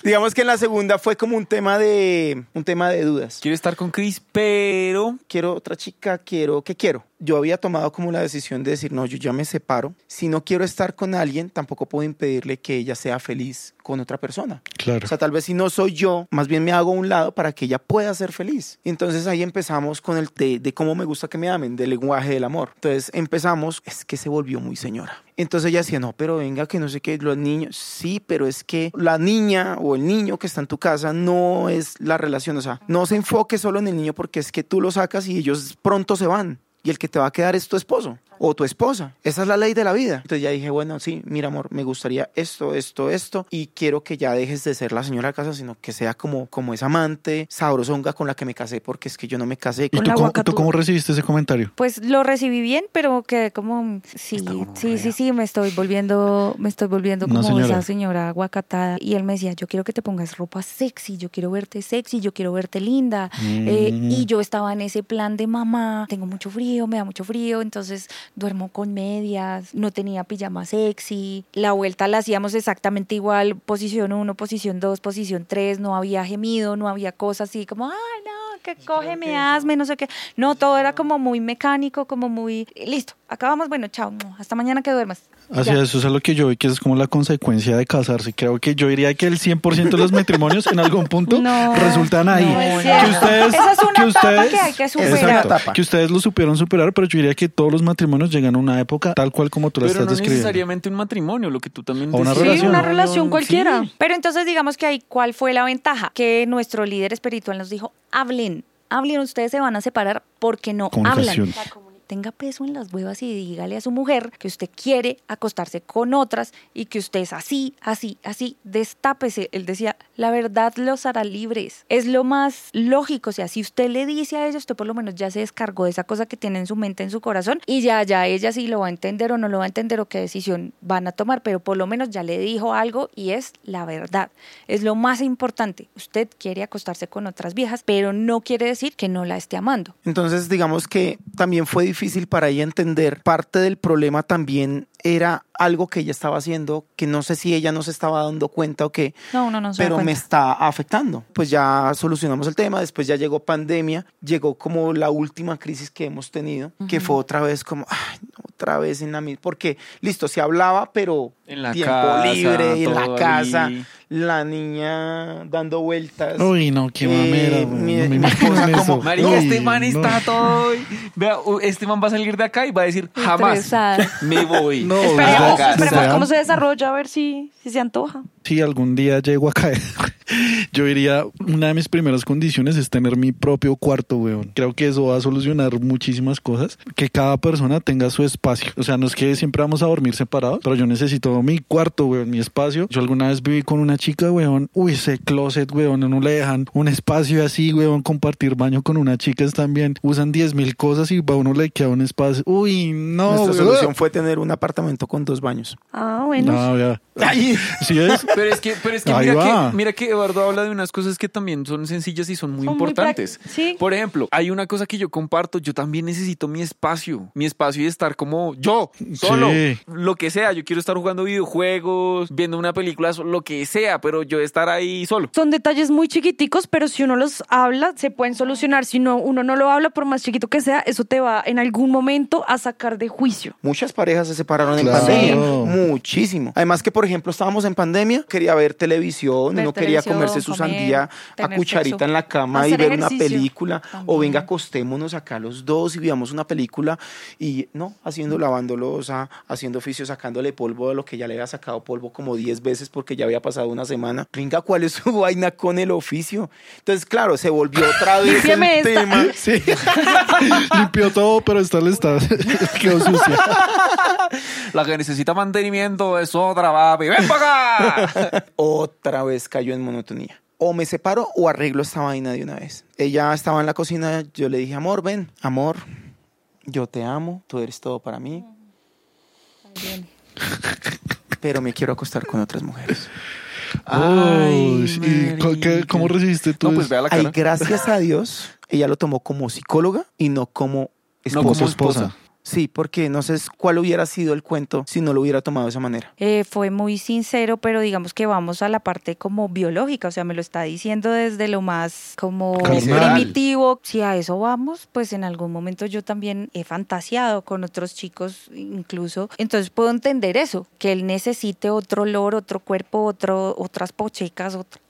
Digamos que en la segunda fue como un tema de un tema de dudas. Quiero estar con Chris, pero Quiero otra chica, quiero, ¿qué quiero? Yo había tomado como la decisión de decir, no, yo ya me separo. Si no quiero estar con alguien, tampoco puedo impedirle que ella sea feliz con otra persona. Claro. O sea, tal vez si no soy yo, más bien me hago a un lado para que ella pueda ser feliz. Entonces ahí empezamos con el de, de cómo me gusta que me amen, del lenguaje del amor. Entonces empezamos, es que se volvió muy señora. Entonces ella decía, no, pero venga, que no sé qué, los niños, sí, pero es que la niña o el niño que está en tu casa no es la relación. O sea, no se enfoque solo en el niño porque es que tú lo sacas y ellos pronto se van. Y el que te va a quedar es tu esposo o tu esposa. Esa es la ley de la vida. Entonces ya dije, bueno, sí, mira amor, me gustaría esto, esto, esto. Y quiero que ya dejes de ser la señora de casa, sino que sea como, como esa amante sabrosonga con la que me casé, porque es que yo no me casé ¿Y con tú la cómo, guacatúa. tú cómo recibiste ese comentario? Pues lo recibí bien, pero quedé como sí, sí, sí, sí, me estoy volviendo, me estoy volviendo como señora. esa señora aguacatada. Y él me decía, yo quiero que te pongas ropa sexy, yo quiero verte sexy, yo quiero verte linda. Eh, Mm. y yo estaba en ese plan de mamá, tengo mucho frío, me da mucho frío, entonces duermo con medias, no tenía pijama sexy. La vuelta la hacíamos exactamente igual, posición 1, posición 2, posición 3, no había gemido, no había cosas así como, ay, no, que cógeme, hazme, no sé qué. No, todo era como muy mecánico, como muy, listo, acabamos, bueno, chao, hasta mañana que duermas. Hacia Ya. eso es lo que yo vi que es como la consecuencia de casarse. Creo que yo diría que el 100% de los matrimonios en algún punto No, resultan ahí. no es que ustedes, Esa es una que etapa ustedes, que hay que superar. Esa es una Exacto, etapa. que ustedes lo supieron superar, pero yo diría que todos los matrimonios llegan a una época tal cual como tú la pero estás no describiendo. necesariamente un matrimonio, lo que tú también O una decías. Sí, relación. una relación cualquiera. Sí. Pero entonces digamos que ahí, ¿cuál fue la ventaja? Que nuestro líder espiritual nos dijo, hablen, hablen, ustedes se van a separar porque no hablan. Tenga peso en las huevas y dígale a su mujer que usted quiere acostarse con otras y que usted es así, así, así. Destápese. Él decía, la verdad los hará libres. Es lo más lógico. O sea, si usted le dice a ella, usted por lo menos ya se descargó de esa cosa que tiene en su mente, en su corazón, y ya, ya ella sí lo va a entender o no lo va a entender o qué decisión van a tomar, pero por lo menos ya le dijo algo y es la verdad. Es lo más importante. Usted quiere acostarse con otras viejas, pero no quiere decir que no la esté amando. Entonces, digamos que también fue difícil para ella entender. Parte del problema también era algo que ella estaba haciendo que no sé si ella no se estaba dando cuenta o qué, No, no, no se da pero me está afectando. Pues ya solucionamos el tema, después ya llegó pandemia, llegó como la última crisis que hemos tenido, que fue otra vez como, ay, no, otra vez en la misma, porque listo, se hablaba, pero En la tiempo casa, libre, en la casa, ahí. la niña dando vueltas. Uy, no, qué Eh, mamera. mi no esposa eso. como, Marica, Uy, este man no. está todo. Vea, este man va a salir de acá y va a decir: jamás me voy. Ya, Esperemos, esperemos cómo se desarrolla, a ver si, si se antoja. Si algún día llego a caer, yo diría, una de mis primeras condiciones es tener mi propio cuarto, weón. Creo que eso va a solucionar muchísimas cosas. Que cada persona tenga su espacio. O sea, no es que siempre vamos a dormir separados, pero yo necesito mi cuarto, weón, mi espacio. Yo alguna vez viví con una chica, weón. Uy, ese closet, weón, no le dejan un espacio así, weón. Compartir baño con una chica es también. Usan 10 mil cosas y a uno le queda un espacio. Uy, no, Nuestra weón. solución fue tener un apartamento con dos baños. Ah, bueno. No, ya. Ay, ¿Sí es? Pero es que, pero es que mira, que mira que Eduardo habla de unas cosas que también son sencillas y son muy Son importantes. sí. Por ejemplo, hay una cosa que yo comparto, yo también necesito mi espacio, mi espacio y estar como yo, solo, Sí. lo que sea, yo quiero estar jugando videojuegos, viendo una película, lo que sea, pero yo estar ahí solo. Son detalles muy chiquiticos, pero si uno los habla, se pueden solucionar. Si no, uno no lo habla, por más chiquito que sea, eso te va en algún momento a sacar de juicio. Muchas parejas se separaron en pandemia. Muchísimo. Además que, por ejemplo, estábamos en pandemia, quería ver televisión, Ver uno quería comerse su comer, sandía a cucharita sexo. en la cama y ver una película. O venga, acostémonos acá los dos y veamos una película. Y no, haciendo lavando losa, haciendo oficio, sacándole polvo de lo que ya le había sacado polvo como 10 veces porque ya había pasado una semana. Venga, ¿cuál es su vaina con el oficio? Entonces, claro, se volvió otra vez el esta. tema. Sí. limpió todo, pero esta le está quedó sucia. La que necesita mantenimiento es otra, papi. ¡Ven para acá! Otra vez cayó en O me separo o arreglo esta vaina de una vez. Ella estaba en la cocina, yo le dije, amor, ven, amor, yo te amo, tú eres todo para mí. Pero me quiero acostar con otras mujeres. Uy, ¿y qué- cómo recibiste tú No, pues vea la Ay, gracias a Dios, ella lo tomó como psicóloga y no como No esposa. como Su esposa. Sí, porque no sé cuál hubiera sido el cuento si no lo hubiera tomado de esa manera. Eh, fue muy sincero, pero digamos que vamos a la parte como biológica, o sea, me lo está diciendo desde lo más como Carnal. primitivo. Si a eso vamos, pues en algún momento yo también he fantaseado con otros chicos incluso. Entonces puedo entender eso, que él necesite otro olor, otro cuerpo, otro, otras pochecas, otro,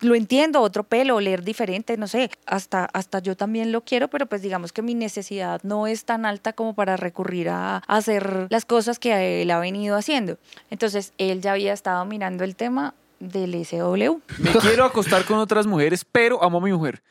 lo entiendo, otro pelo, oler diferente, no sé, hasta, hasta yo también lo quiero, pero pues digamos que mi necesidad no es tan alta como para recurrir a, a hacer las cosas que él ha venido haciendo. Entonces, él ya había estado mirando el tema del SW. Me quiero acostar con otras mujeres, pero amo a mi mujer.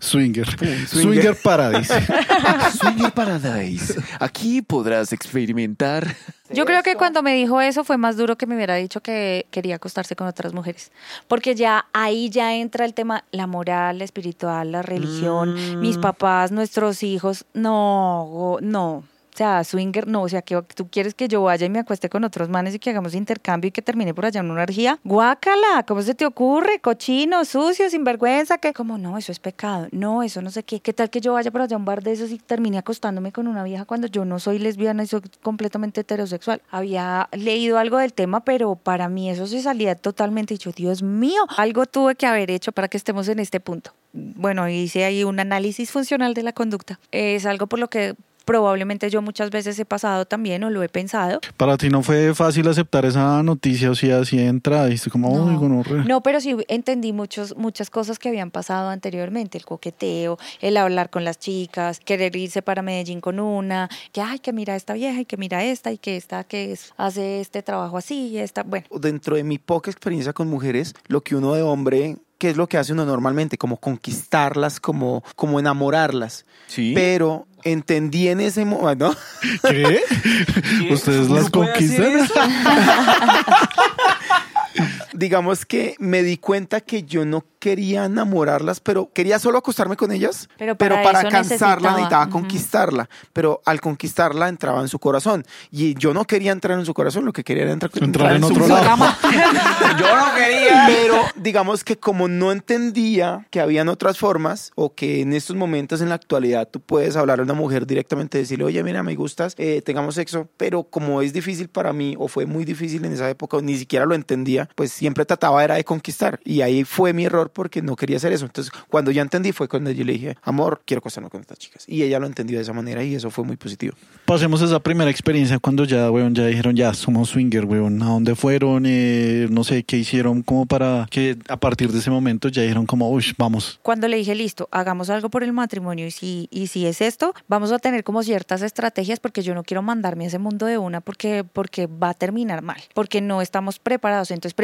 Swinger. Swinger Paradise. Swinger Paradise. Aquí podrás experimentar. Yo creo que cuando me dijo eso fue más duro que me hubiera dicho que quería acostarse con otras mujeres. Porque ya ahí ya entra el tema, la moral, la espiritual, la religión, mis papás, nuestros hijos. No, no. O sea, swinger, no, o sea, que tú quieres que yo vaya y me acueste con otros manes y que hagamos intercambio y que termine por allá en una orgía. Guácala, ¿cómo se te ocurre? Cochino, sucio, sinvergüenza, que como no, eso es pecado. No, eso no sé qué. ¿Qué tal que yo vaya por allá a un bar de esos y termine acostándome con una vieja cuando yo no soy lesbiana y soy completamente heterosexual? Había leído algo del tema, pero para mí eso se salía totalmente y yo, Dios mío, algo tuve que haber hecho para que estemos en este punto. Bueno, hice ahí un análisis funcional de la conducta. Es algo por lo que probablemente yo muchas veces he pasado también o lo he pensado. Para ti no fue fácil aceptar esa noticia, o sea, así de entrada, y como, uy, gonorrea. No, pero sí entendí muchos, muchas cosas que habían pasado anteriormente, el coqueteo, el hablar con las chicas, querer irse para Medellín con una, que ay, que mira esta vieja y que mira esta y que esta que es- hace este trabajo así y esta, bueno. Dentro de mi poca experiencia con mujeres, lo que uno de hombre, ¿qué es lo que hace uno normalmente? Como conquistarlas, como, como enamorarlas. Sí. Pero entendí en ese momento, ¿no? ¿Qué? ¿Ustedes ¿Uno las conquistan? digamos que me di cuenta que yo no quería enamorarlas, pero quería solo acostarme con ellas, Pero pero para eso cansarla necesitaba. conquistarla, pero al conquistarla entraba en su corazón y yo no quería entrar en su corazón, lo que quería era entrar, Entrar en su otro su lado. cama. Yo no quería. Pero digamos que como no entendía que habían otras formas o que en estos momentos en la actualidad tú puedes hablar a una mujer directamente, decirle, oye, mira, me gustas, eh, tengamos sexo, pero como es difícil para mí o fue muy difícil en esa época, ni siquiera lo entendía, pues siempre trataba era de conquistar y ahí fue mi error porque no quería hacer eso. Entonces cuando ya entendí fue cuando yo le dije, amor, quiero acostarme con estas chicas. Y ella lo entendió de esa manera y eso fue muy positivo. Pasemos a esa primera experiencia cuando ya, weón, ya dijeron, ya somos swinger, weón. ¿A dónde fueron? Eh, no sé, ¿qué hicieron como para que a partir de ese momento ya dijeron como, uy, vamos? Cuando le dije, listo, hagamos algo por el matrimonio y si, y si es esto, vamos a tener como ciertas estrategias porque yo no quiero mandarme a ese mundo de una porque, porque va a terminar mal, porque no estamos preparados. Entonces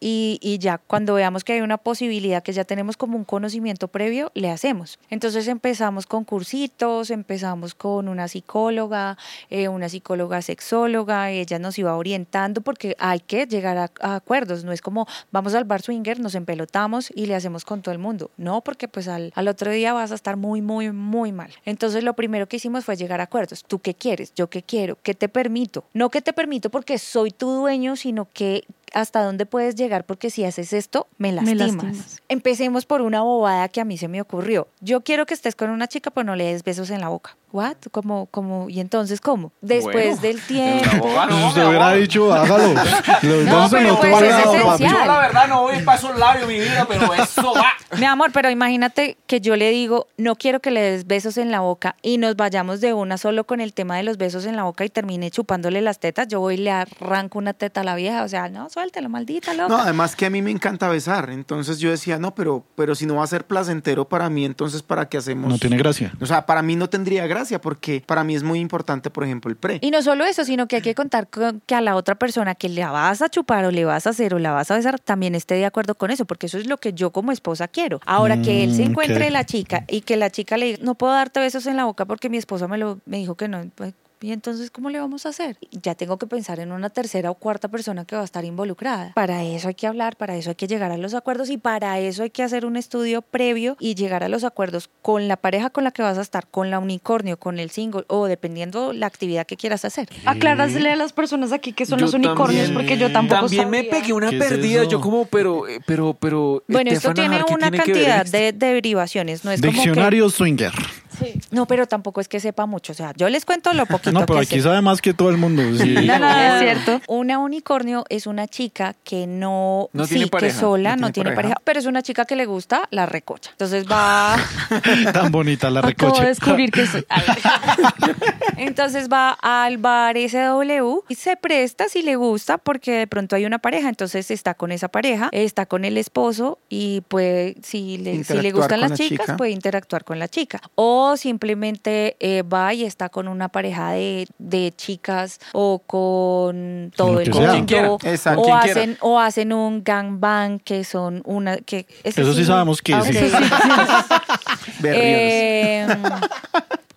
y, y ya cuando veamos que hay una posibilidad, que ya tenemos como un conocimiento previo, le hacemos. Entonces empezamos con cursitos, empezamos con una psicóloga, eh, una psicóloga sexóloga, ella nos iba orientando porque hay que llegar a, a acuerdos, no es como vamos al bar swinger, nos empelotamos y le hacemos con todo el mundo, no, porque pues al, al otro día vas a estar muy, muy, muy mal. Entonces lo primero que hicimos fue llegar a acuerdos, tú qué quieres, yo qué quiero, qué te permito, no que te permito porque soy tu dueño, sino que hasta dónde puedes llegar porque si haces esto me Me lastimas. lastimas. Empecemos por una bobada que a mí se me ocurrió. Yo quiero que estés con una chica, pero no le des besos en la boca. ¿What? ¿Cómo, cómo? ¿Y entonces cómo? Después Bueno, del tiempo. no, Usted mi hubiera dicho, hágalo. Lo No, se pero lo pues es esencial. Yo la verdad no voy para esos labios, mi vida, pero eso va. Mi amor, pero imagínate que yo le digo, no quiero que le des besos en la boca y nos vayamos de una solo con el tema de los besos en la boca y termine chupándole las tetas. Yo voy y le arranco una teta a la vieja. O sea, no, suéltelo, maldita loca. No, además que a mí me encanta besar, entonces yo decía, no, pero, pero si no va a ser placentero para mí, entonces ¿para qué hacemos? No tiene gracia. O sea, para mí no tendría gracia. Gracia porque para mí es muy importante, por ejemplo, el pre. Y no solo eso, sino que hay que contar con que a la otra persona que le vas a chupar o le vas a hacer o la vas a besar también esté de acuerdo con eso, porque eso es lo que yo como esposa quiero. Ahora que él se Mm, encuentre ok. la chica y que la chica le diga, no puedo darte besos en la boca porque mi esposa me, lo, me dijo que no. pues, ¿Y entonces cómo le vamos a hacer? Ya tengo que pensar en una tercera o cuarta persona que va a estar involucrada. Para eso hay que hablar, para eso hay que llegar a los acuerdos y para eso hay que hacer un estudio previo y llegar a los acuerdos con la pareja con la que vas a estar, con la unicornio, con el single o dependiendo la actividad que quieras hacer. Aclárasle a las personas aquí que son Yo los unicornios, también- porque yo tampoco También me pegué una ¿Qué es perdida. eso? Yo como, pero, eh, pero, pero. Bueno, esto tiene Ajar, ¿qué una tiene cantidad de derivaciones, no es como que... Diccionario No, pero tampoco es que sepa mucho, o sea, yo les cuento lo poquito No, pero que aquí sé. sabe más que todo el mundo. sí. No, no, Es cierto. Una unicornio es una chica que no, No sí, tiene que pareja, sola, no no, tiene tiene pareja. pareja, pero es una chica que le gusta la recocha. Entonces va, Tan bonita la Acabo de recoche. descubrir que soy. entonces va al bar SW y se presta si le gusta porque de pronto hay una pareja, entonces está con esa pareja, está con el esposo y puede, si le, si le gustan las la chicas, chica. puede interactuar con la chica. O simplemente eh, va y está con una pareja de, de chicas o con todo el mundo. Exacto. O hacen, o hacen un gangbang que son una que Eso sí sabemos que Ah, sí. ok. Berriones. Eh,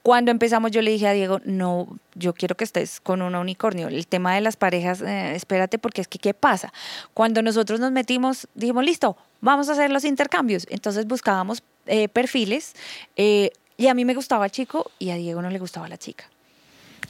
cuando empezamos yo le dije a Diego, no, yo quiero que estés con un unicornio. El tema de las parejas, eh, espérate porque es que, ¿qué pasa? Cuando nosotros nos metimos, dijimos, listo, vamos a hacer los intercambios. Entonces buscábamos eh, perfiles eh, y a mí me gustaba el chico y a Diego no le gustaba la chica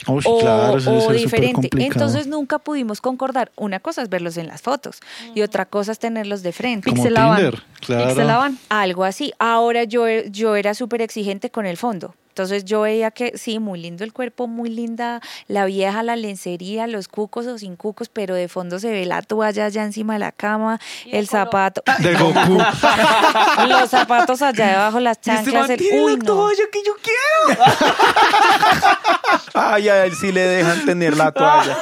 Uy, o, claro, eso o diferente. Entonces nunca pudimos concordar. Una cosa es verlos en las fotos y otra cosa es tenerlos de frente. Como Pixelaban. Tinder, claro. Pixelaban. Algo así. Ahora yo, yo era súper exigente con el fondo. Entonces yo veía que sí, muy lindo el cuerpo, muy linda la vieja, la lencería, los cucos o sin cucos, pero de fondo se ve la toalla allá encima de la cama, el zapato, De Goku. los zapatos allá debajo, las chanclas. el- uy, no. que yo quiero. Ay, a él sí le dejan tener la toalla.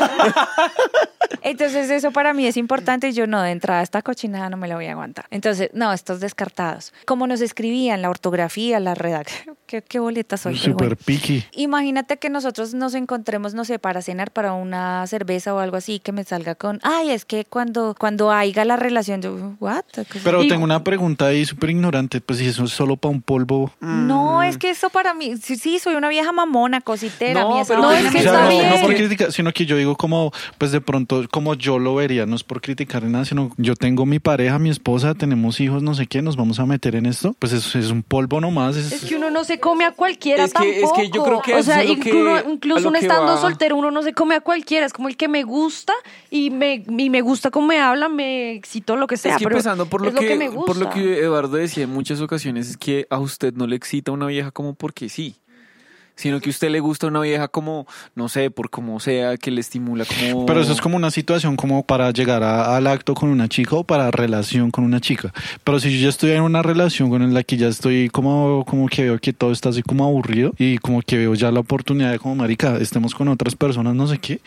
Entonces eso para mí es importante y yo no, de entrada esta cochinada no me la voy a aguantar. Entonces, no, estos descartados. Como nos escribían, la ortografía, la redacción, qué, qué boleta soy. Súper bueno. picky. Imagínate que nosotros nos encontremos, no sé, para cenar, para una cerveza o algo así, que me salga con, ay, es que cuando, cuando haya la relación, yo, ¿what? Pero Y- tengo una pregunta ahí súper ignorante. Pues si eso es solo para un polvo. No, es que eso para mí, sí, sí, soy una vieja mamona, cositera. No, pero vaina es me que O sea, está no, bien. no por criticar, sino que yo digo como, pues de pronto, como yo lo vería, no es por criticar ni nada, sino yo tengo mi pareja, mi esposa, tenemos hijos, no sé qué, nos vamos a meter en esto. Pues eso es un polvo nomás. Es, Es que uno no se come a cualquiera Es que- es tampoco. que yo creo que o sea, es lo que- incluso, incluso lo uno estando va. soltero, uno no se come a cualquiera. Es como el que me gusta y me, y me gusta cómo me habla, me excito, lo que sea. es que pero empezando por lo, es que, me gusta. por lo que Eduardo decía en muchas ocasiones es que a usted no le excita una vieja como porque sí, sino que a usted le gusta una vieja como, no sé, por como sea, que le estimula como... Pero eso es como una situación como para llegar a- al acto con una chica o para relación con una chica. Pero si yo ya estoy en una relación con la que ya estoy como, como que veo que todo está así como aburrido y como que veo ya la oportunidad de como marica, estemos con otras personas, no sé qué,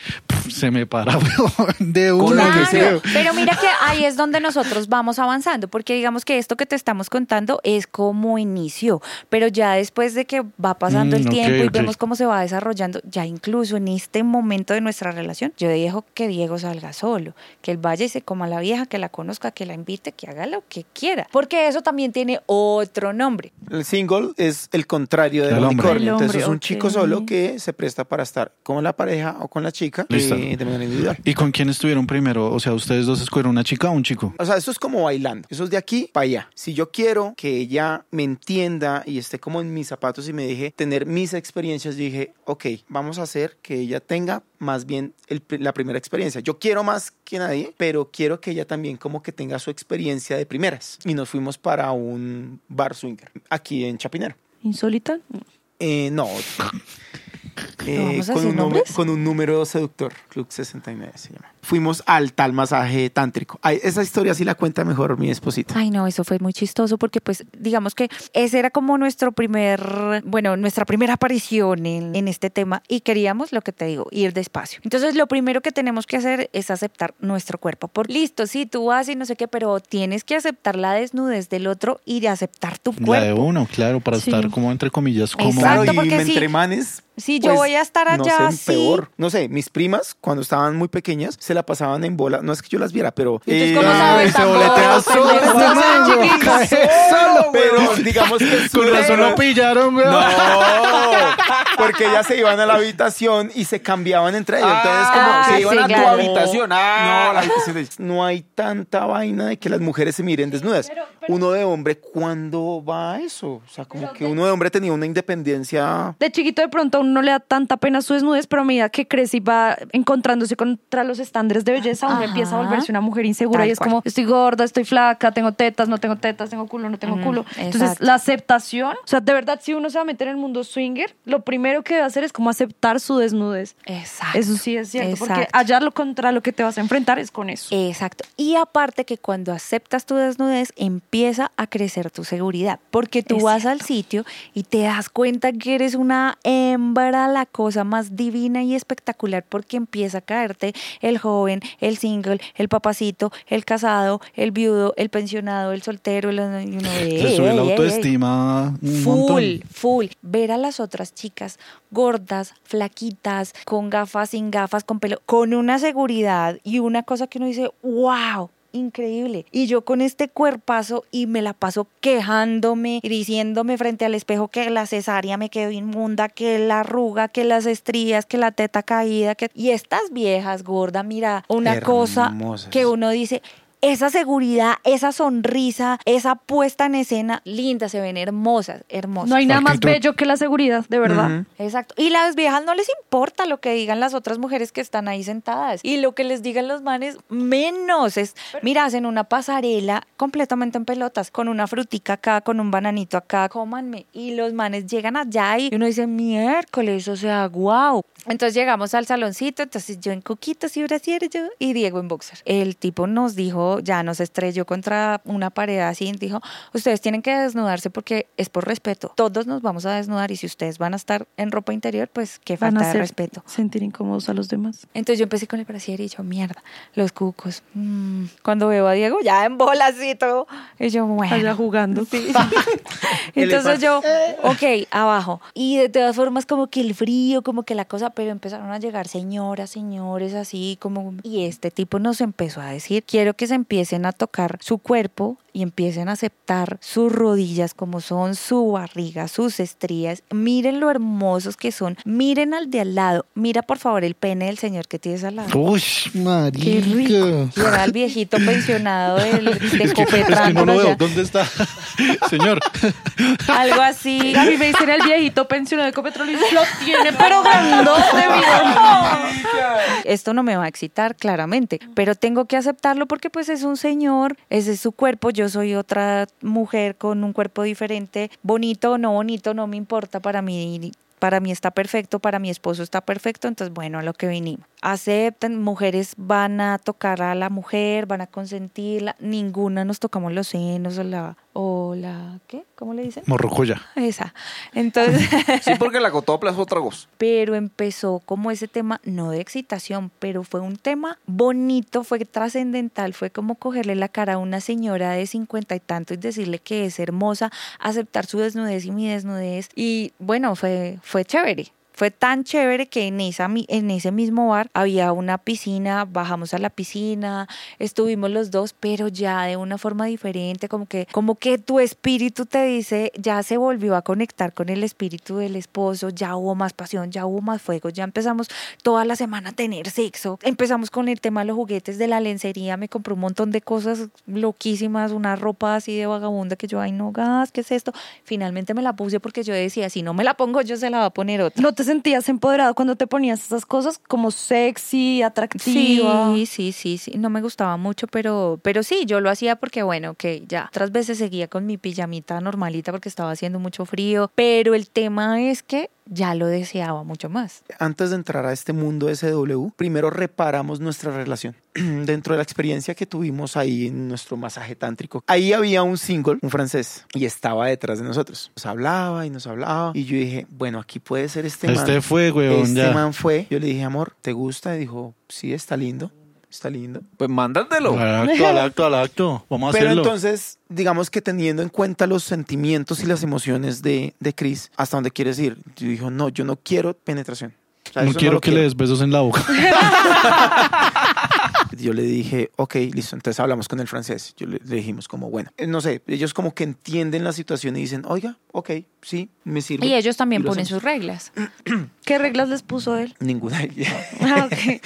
se me para de una. que creo. Pero mira que ahí es donde nosotros vamos avanzando, porque digamos que esto que te estamos contando es como inicio, pero ya después de que va pasando Mm, el ok, tiempo y ok. vemos cómo se va desarrollando, ya incluso en este momento de nuestra relación, yo dejo que Diego salga solo, que él vaya y se coma a la vieja, que la conozca, que la invite, que haga lo que quiera, porque eso también tiene otro nombre. El single es el contrario del unicornio. Entonces es un hombre, chico solo que se presta para estar con la pareja o con la chica Listo. eh, de manera individual. ¿Y con quién estuvieron primero? O sea, ustedes dos escogieron una chica o un chico. O sea, eso es como bailando. Eso es de aquí para allá. Si yo quiero que ella me entienda y esté como en mis zapatos y me deje tener mis experiencias, dije, ok, vamos a hacer que ella tenga más bien el la primera experiencia. Yo quiero más que nadie, pero quiero que ella también como que tenga su experiencia de primeras. Y nos fuimos para un bar swinger aquí en Chapinero. ¿Insólita? Eh, no. Eh, con, un número, con un número seductor, Club 69 se llama. Fuimos al tal masaje tántrico. Ay, esa historia sí la cuenta mejor mi esposita. Ay, no, eso fue muy chistoso porque pues digamos que ese era como nuestro primer, bueno, nuestra primera aparición en, en este tema y queríamos, lo que te digo, ir despacio. Entonces lo primero que tenemos que hacer es aceptar nuestro cuerpo. Por listo, sí, tú vas y no sé qué, pero tienes que aceptar la desnudez del otro y de aceptar tu La de cuerpo. uno, claro, para Sí. estar como entre comillas, como Exacto, Claro, y porque entre sí. manes, Si yo pues, voy a estar allá, no sé, peor. No sé, mis primas, cuando estaban muy pequeñas, se la pasaban en bola. No es que yo las viera, pero... Entonces, eh, ¿cómo sabes se boletea solo, pero digamos que... Con razón lo pillaron, weón. No, porque ellas se iban a la habitación y se cambiaban entre ellas. Entonces, como Ah, se sí, iban a tu habitación. No, la habitación de. No hay tanta vaina de que las mujeres se miren desnudas. Uno de hombre, ¿cuándo va a eso? O sea, como que uno de hombre tenía una independencia. De chiquito de pronto a uno no le da tanta pena su desnudez, pero a medida que crece y va encontrándose contra los estándares de belleza, uno Ajá. empieza a volverse una mujer insegura Tal y es cual. como, estoy gorda, estoy flaca, tengo tetas, no tengo tetas, tengo culo, no tengo culo. Entonces, la aceptación, o sea, de verdad, si uno se va a meter en el mundo swinger, lo primero que debe hacer es como aceptar su desnudez. Exacto. Eso sí es cierto, porque allá lo contra lo que te vas a enfrentar es con eso. Exacto. Y aparte que cuando aceptas tu desnudez, empieza a crecer tu seguridad. Porque tú Es vas al sitio y te das cuenta que eres una hembra, la cosa más divina y espectacular, porque empieza a caerte el joven, el single, el papacito, el casado, el viudo, el pensionado, el soltero, el, y uno de, Se sube "Ey, la ey, ey". autoestima un Full, montón. full. Ver a las otras chicas gordas, flaquitas, con gafas, sin gafas, con pelo, con una seguridad y una cosa que uno dice, wow. Increíble. Y yo con este cuerpazo y me la paso quejándome y diciéndome frente al espejo que la cesárea me quedó inmunda, que la arruga, que las estrías, que la teta caída, que... Y estas viejas gordas, mira, una cosa que uno dice, esa seguridad, esa sonrisa, esa puesta en escena, linda, se ven hermosas, hermosas. No hay nada más bello que la seguridad, de verdad. Exacto. Y las viejas no les importa lo que digan las otras mujeres que están ahí sentadas. Y lo que les digan los manes, menos. Es, mira, hacen una pasarela completamente en pelotas, con una frutica acá, con un bananito acá, cómanme. Y los manes llegan allá y uno dice, miércoles, o sea, wow. Entonces llegamos al saloncito, entonces yo en coquitos y brasieres yo y Diego en boxer. El tipo nos dijo, ya nos estrelló contra una pared así, dijo, ustedes tienen que desnudarse porque es por respeto. Todos nos vamos a desnudar y si ustedes van a estar en ropa interior, pues qué Van falta a de hacer respeto. sentir incómodos a los demás. Entonces yo empecé con el brasier y yo, mierda, los cucos. mm. Cuando veo a Diego ya en bolas y todo, y yo, bueno. Allá jugando. Sí. Entonces yo, ok, abajo. Y de todas formas, como que el frío, como que la cosa, pero empezaron a llegar señoras, señores, así como. Y este tipo nos empezó a decir: quiero que se empiecen a tocar su cuerpo y empiecen a aceptar sus rodillas como son, su barriga, sus estrías. Miren lo hermosos que son. Miren al de al lado. Mira, por favor, el pene del señor que tienes al lado. Uy, marica. Qué rico. Y era el viejito pensionado del, de Es que, es que no lo veo. ¿Dónde está? Señor. Algo así. A mí me dicen el viejito pensionado de Ecopetrol y lo tiene, pero grandote, vida. Esto no me va a excitar, claramente, pero tengo que aceptarlo porque pues es un señor, ese es su cuerpo, yo soy otra mujer con un cuerpo diferente, bonito o no bonito, no me importa para mí. Para mí está perfecto, para mi esposo está perfecto, entonces bueno, a lo que vinimos. Aceptan, mujeres van a tocar a la mujer, van a consentirla, ninguna nos tocamos los senos o la, o la, ¿qué? ¿Cómo le dicen? Morrocoya. Esa. Entonces, Sí, porque la cotopla es otra cosa. pero empezó como ese tema, no de excitación, pero fue un tema bonito, fue trascendental, fue como cogerle la cara a una señora de cincuenta y tanto y decirle que es hermosa, aceptar su desnudez y mi desnudez. Y bueno, fue, fue chévere. Fue tan chévere que en, esa, en ese mismo bar había una piscina, bajamos a la piscina, estuvimos los dos, pero ya de una forma diferente, como que, como que tu espíritu te dice, ya se volvió a conectar con el espíritu del esposo, ya hubo más pasión, ya hubo más fuego, ya empezamos toda la semana a tener sexo, empezamos con el tema de los juguetes de la lencería, me compré un montón de cosas loquísimas, una ropa así de vagabunda que yo, ay no gas, ¿qué es esto? Finalmente me la puse porque yo decía, si no me la pongo yo se la va a poner otra. ¿No te sentías empoderado cuando te ponías esas cosas como sexy, atractiva. Sí, sí, sí, sí. No me gustaba mucho, pero, pero sí, yo lo hacía porque, bueno, que ya. Otras veces seguía con mi pijamita normalita porque estaba haciendo mucho frío. Pero el tema es que ya lo deseaba mucho más. Antes de entrar a este mundo SW, primero reparamos nuestra relación. Dentro de la experiencia que tuvimos ahí en nuestro masaje tántrico, ahí había un single, un francés, y estaba detrás de nosotros. Nos hablaba y nos hablaba. Y yo dije, bueno, aquí puede ser este man. Este fue, weón, Este ya. man fue. Yo le dije, amor, ¿te gusta? Y dijo, sí, está lindo. Está lindo. Pues mándatelo. Al acto, al acto, al acto. Vamos a Pero hacerlo. entonces, digamos que teniendo en cuenta los sentimientos y las emociones de, de Chris, ¿hasta dónde quieres ir? Yo dijo, no, yo no quiero penetración. O sea, no quiero que le des besos en la boca. Yo le dije, ok, listo, entonces hablamos con el francés. Yo le, le dijimos como, bueno, eh, no sé, ellos como que entienden la situación y dicen, oiga, ok, sí, me sirve. Y ellos también Y ponen hacemos. sus reglas. ¿Qué reglas les puso él? Ninguna. Ah, ok.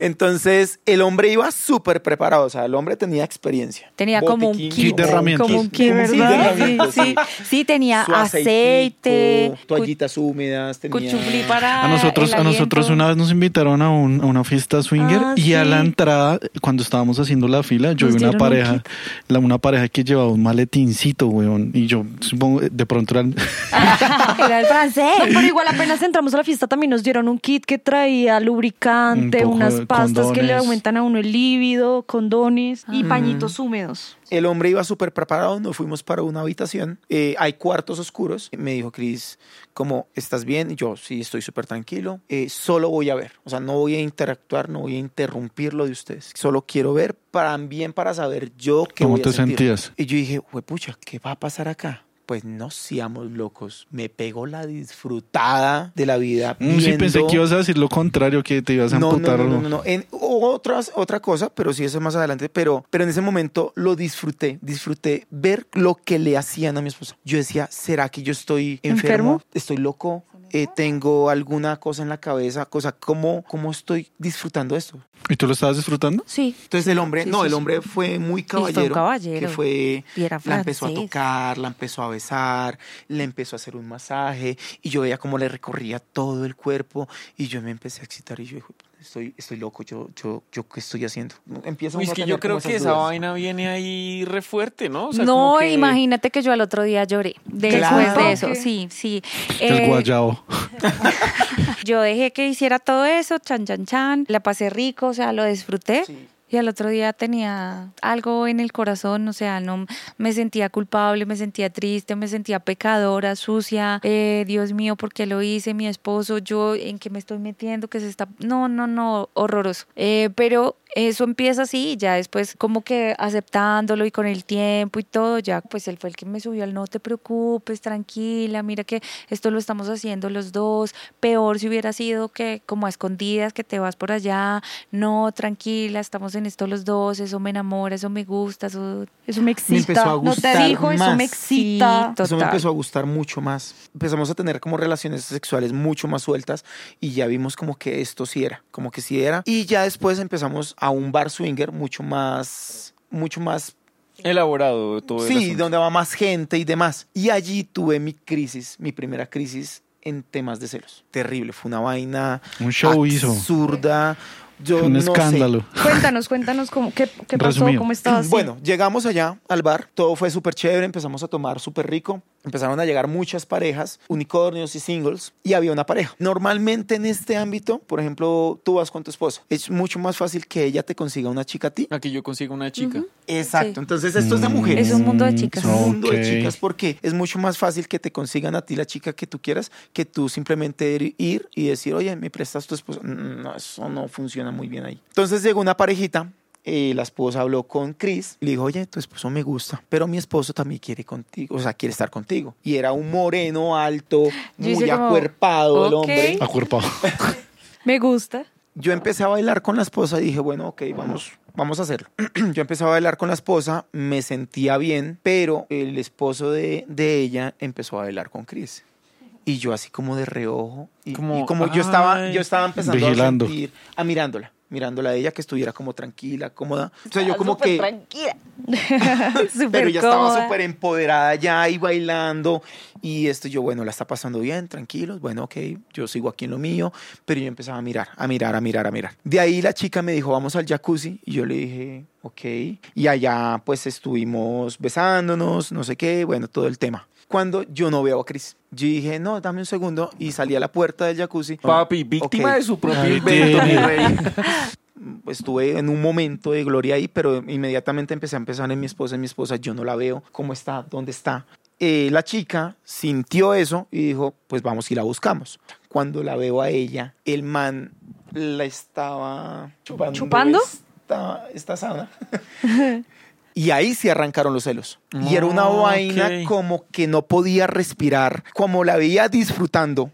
Entonces, el hombre iba súper preparado, o sea, el hombre tenía experiencia. Tenía como un kit, de herramientas. como un kit, ¿verdad? herramientas, sí, sí. Sí, tenía Su aceite, toallitas húmedas, tenía... cuchuflí para A nosotros, el a nosotros una vez nos invitaron a, un- a una fiesta swinger Ah, y a la entrada, cuando estábamos haciendo la fila, yo vi una pareja, la, una pareja que llevaba un maletincito, weón, y yo supongo, de pronto eran... Era el francés. No, pero igual apenas entramos a la fiesta también nos dieron un kit que traía lubricante, Un unas pastas que le aumentan a uno el líbido, condones y Ah. pañitos húmedos. El hombre iba súper preparado, nos fuimos para una habitación, eh, hay cuartos oscuros. Me dijo Chris, como, ¿estás bien? Yo, sí, estoy súper tranquilo, eh, solo voy a ver, o sea, no voy a interactuar, no voy a interrumpir lo de ustedes, solo quiero ver para, bien para saber yo qué ¿Cómo voy a te sentir". sentías? Y yo dije, pucha, ¿qué va a pasar acá? Pues no seamos locos, me pegó la disfrutada de la vida. Mm, sí, pensé viendo- que ibas a decir lo contrario, que te ibas a no, no, amputar. no, no, no, no. En otras, otra cosa, pero sí, eso es más adelante. Pero, pero en ese momento lo disfruté. Disfruté ver lo que le hacían a mi esposa. Yo decía, ¿será que yo estoy enfermo? ¿Enfermo? ¿Estoy loco? Eh, ¿Tengo alguna cosa en la cabeza? Cosa, ¿cómo, ¿Cómo estoy disfrutando esto? ¿Y tú lo estabas disfrutando? Sí. Entonces el hombre, Sí, no, sí, el sí. hombre fue muy fue un caballero. caballero. Que fue, Y era la empezó a tocar, la empezó a besar, le empezó a hacer un masaje y yo veía cómo le recorría todo el cuerpo y yo me empecé a excitar y yo dije, estoy, estoy loco, yo, yo, yo, ¿qué estoy haciendo? Empieza es a que yo creo que esa dudas. vaina viene ahí re fuerte, ¿no? O sea, no, como que- imagínate que yo al otro día lloré después Claro. de eso. Sí, sí. El Eh, guayao. yo dejé que hiciera todo eso, chan, chan, chan. La pasé rico, o sea, lo disfruté. Sí. Y al otro día tenía algo en el corazón, o sea, no me sentía culpable, me sentía triste, me sentía pecadora, sucia. Eh, Dios mío, ¿por qué lo hice? Mi esposo, yo, ¿en qué me estoy metiendo? Que se está. No, no, no, horroroso. Eh, pero eso empieza así, y ya después, como que aceptándolo y con el tiempo y todo, ya, pues él fue el que me subió al no te preocupes, tranquila, mira que esto lo estamos haciendo los dos. Peor si hubiera sido que, como a escondidas, que te vas por allá. No, tranquila, estamos en esto los dos, eso me enamora, eso me gusta, eso... Eso me excita. empezó a no te gustar dijo, eso me excita. Sí, Eso me empezó a gustar mucho más. Empezamos a tener como relaciones sexuales mucho más sueltas y ya vimos como que esto sí era, como que sí era. Y ya después empezamos a un bar swinger mucho más, mucho más Elaborado todo el Sí, asunto. donde va más gente y demás. Y allí tuve mi crisis, mi primera crisis en temas de celos. Terrible, fue una vaina Un show hizo. absurda. Yo Un no sé. escándalo. Cuéntanos, cuéntanos cómo, qué, qué pasó, Resumido. cómo estabas. Bueno, llegamos allá al bar, todo fue súper chévere, empezamos a tomar súper rico, empezaron a llegar muchas parejas, unicornios y singles, y había una pareja. Normalmente en este ámbito, por ejemplo, tú vas con tu esposa, es mucho más fácil que ella te consiga una chica a ti. Aquí yo consigo una chica. Exacto, Sí. entonces esto es de mujeres. Es un mundo de chicas. Es un mundo de chicas porque es mucho más fácil que te consigan a ti la chica que tú quieras que tú simplemente ir- y decir, oye, ¿me prestas tu esposa? Mm, No, eso no funciona muy bien ahí. Entonces llegó una parejita. Eh, la esposa habló con Chris y le dijo, oye, tu esposo me gusta, pero mi esposo también quiere contigo, o sea, quiere estar contigo. Y era un moreno, alto, Yo muy como, acuerpado el ok. hombre. Acuerpado. Me gusta. Yo empecé a bailar con la esposa y dije, bueno, ok, vamos, vamos a hacerlo. Yo empecé a bailar con la esposa, me sentía bien, pero el esposo de, de ella empezó a bailar con Chris. Y yo así como de reojo. Y y como, Como, yo estaba, yo estaba empezando Vigilando. a sentir, a mirándola. Mirándola a ella, que estuviera como tranquila, cómoda. O sea, yo como que... tranquila. Pero ella estaba súper empoderada ya y bailando. Y esto yo, bueno, la está pasando bien, tranquilos. Bueno, ok, yo sigo aquí en lo mío. Pero yo empezaba a mirar, a mirar, a mirar, a mirar. De ahí la chica me dijo, vamos al jacuzzi. Y yo le dije, ok. Y allá pues estuvimos besándonos, no sé qué, bueno, todo el tema. Cuando yo no veo a Chris, yo dije, no, dame un segundo. Y salí a la puerta del jacuzzi. Papi, víctima Ok. de su propio invento, mi rey. estuve en un momento de gloria ahí, pero inmediatamente empecé a empezar en mi esposa, en mi esposa, yo no la veo, ¿cómo está? ¿Dónde está? Eh, la chica sintió eso y dijo, pues vamos y la buscamos. Cuando la veo a ella, el man la estaba chupando. ¿Chupando? Esta, esta sábana. Y ahí sí arrancaron los celos. Y era una Ah, vaina como que no podía respirar, como la veía disfrutando.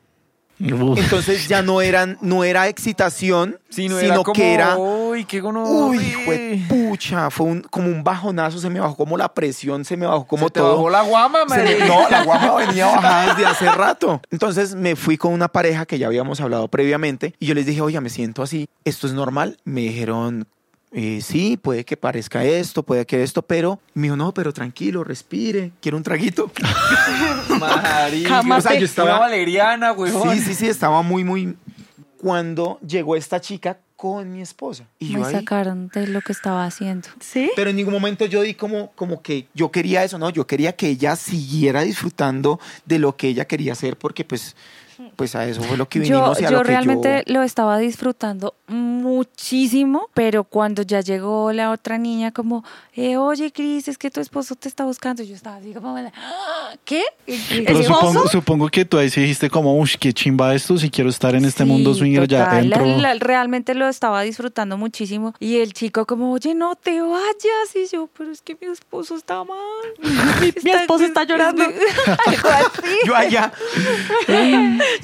Uf. Entonces ya no, eran, no era excitación, Sí, no sino era como, que era uy, qué gono. Uy, fue pucha, fue un- como un bajonazo, se me bajó como la presión, se me bajó como Se te todo. bajó la guama, Se me- no, la guapa venía bajada desde hace rato. Entonces me fui con una pareja que ya habíamos hablado previamente y yo les dije, oye, me siento así, ¿esto es normal? Me dijeron, eh, sí, puede que parezca esto, puede que esto, pero me dijo, no, pero tranquilo, respire, quiero un traguito. Marica. O sea, yo estaba- valeriana, weón. Sí, sí, sí, estaba muy, muy... Cuando llegó esta chica con mi esposa. Y yo Me ahí, sacaron de lo que estaba haciendo. ¿Sí? Pero en ningún momento yo di como, como que yo quería eso, ¿no? Yo quería que ella siguiera disfrutando de lo que ella quería hacer porque pues, pues a eso fue lo que Yo, vinimos y a yo lo que realmente yo... lo estaba disfrutando muchísimo, pero cuando ya llegó la otra niña como, eh, oye Cris, es que tu esposo te está buscando, yo estaba así como, "Ah, ¿qué? Pero supongo, supongo que tú ahí sí dijiste como, uff, qué chimba esto, si quiero estar en este Sí, mundo swinger ya total, dentro. la- la- realmente lo estaba disfrutando muchísimo. Y el chico como, oye, no te vayas. Y yo, pero es que mi esposo está mal. Mi esposo está llorando. Algo así. Yo allá,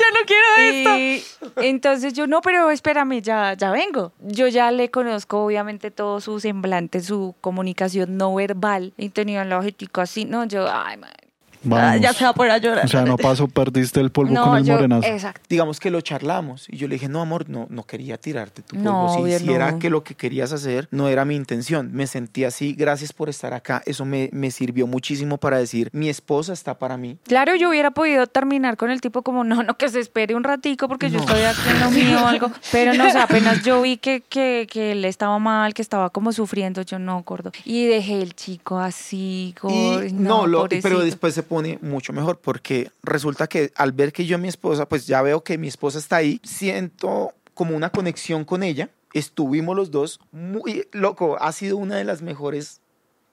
Ya no quiero esto. Entonces yo, no, pero espérame, ya, ya vengo. Yo ya le conozco, obviamente, todo su semblante, su comunicación no verbal. Y tenía la así, no, yo, ay, madre. Vamos. Ah, ya se va a poner a llorar. O sea, no pasó, perdiste el polvo No, con el yo, morenazo. exacto. digamos que lo charlamos y yo le dije, no amor, no, no quería tirarte tu polvo. No, si era no. que lo que querías hacer no era mi intención. Me sentí así, gracias por estar acá. Eso me, me sirvió muchísimo para decir, mi esposa está para mí. Claro, yo hubiera podido terminar con el tipo como, no, no, que se espere un ratico porque yo estoy aquí en lo mío o algo. Pero no, o sea, apenas yo vi que, que, que él estaba mal, que estaba como sufriendo, yo no, gordo. Y dejé el chico así, gordo. Y no, lo- pero después se pone mucho mejor porque resulta que al ver que yo a mi esposa, pues ya veo que mi esposa está ahí, siento como una conexión con ella. Estuvimos los dos muy loco, ha sido una de las mejores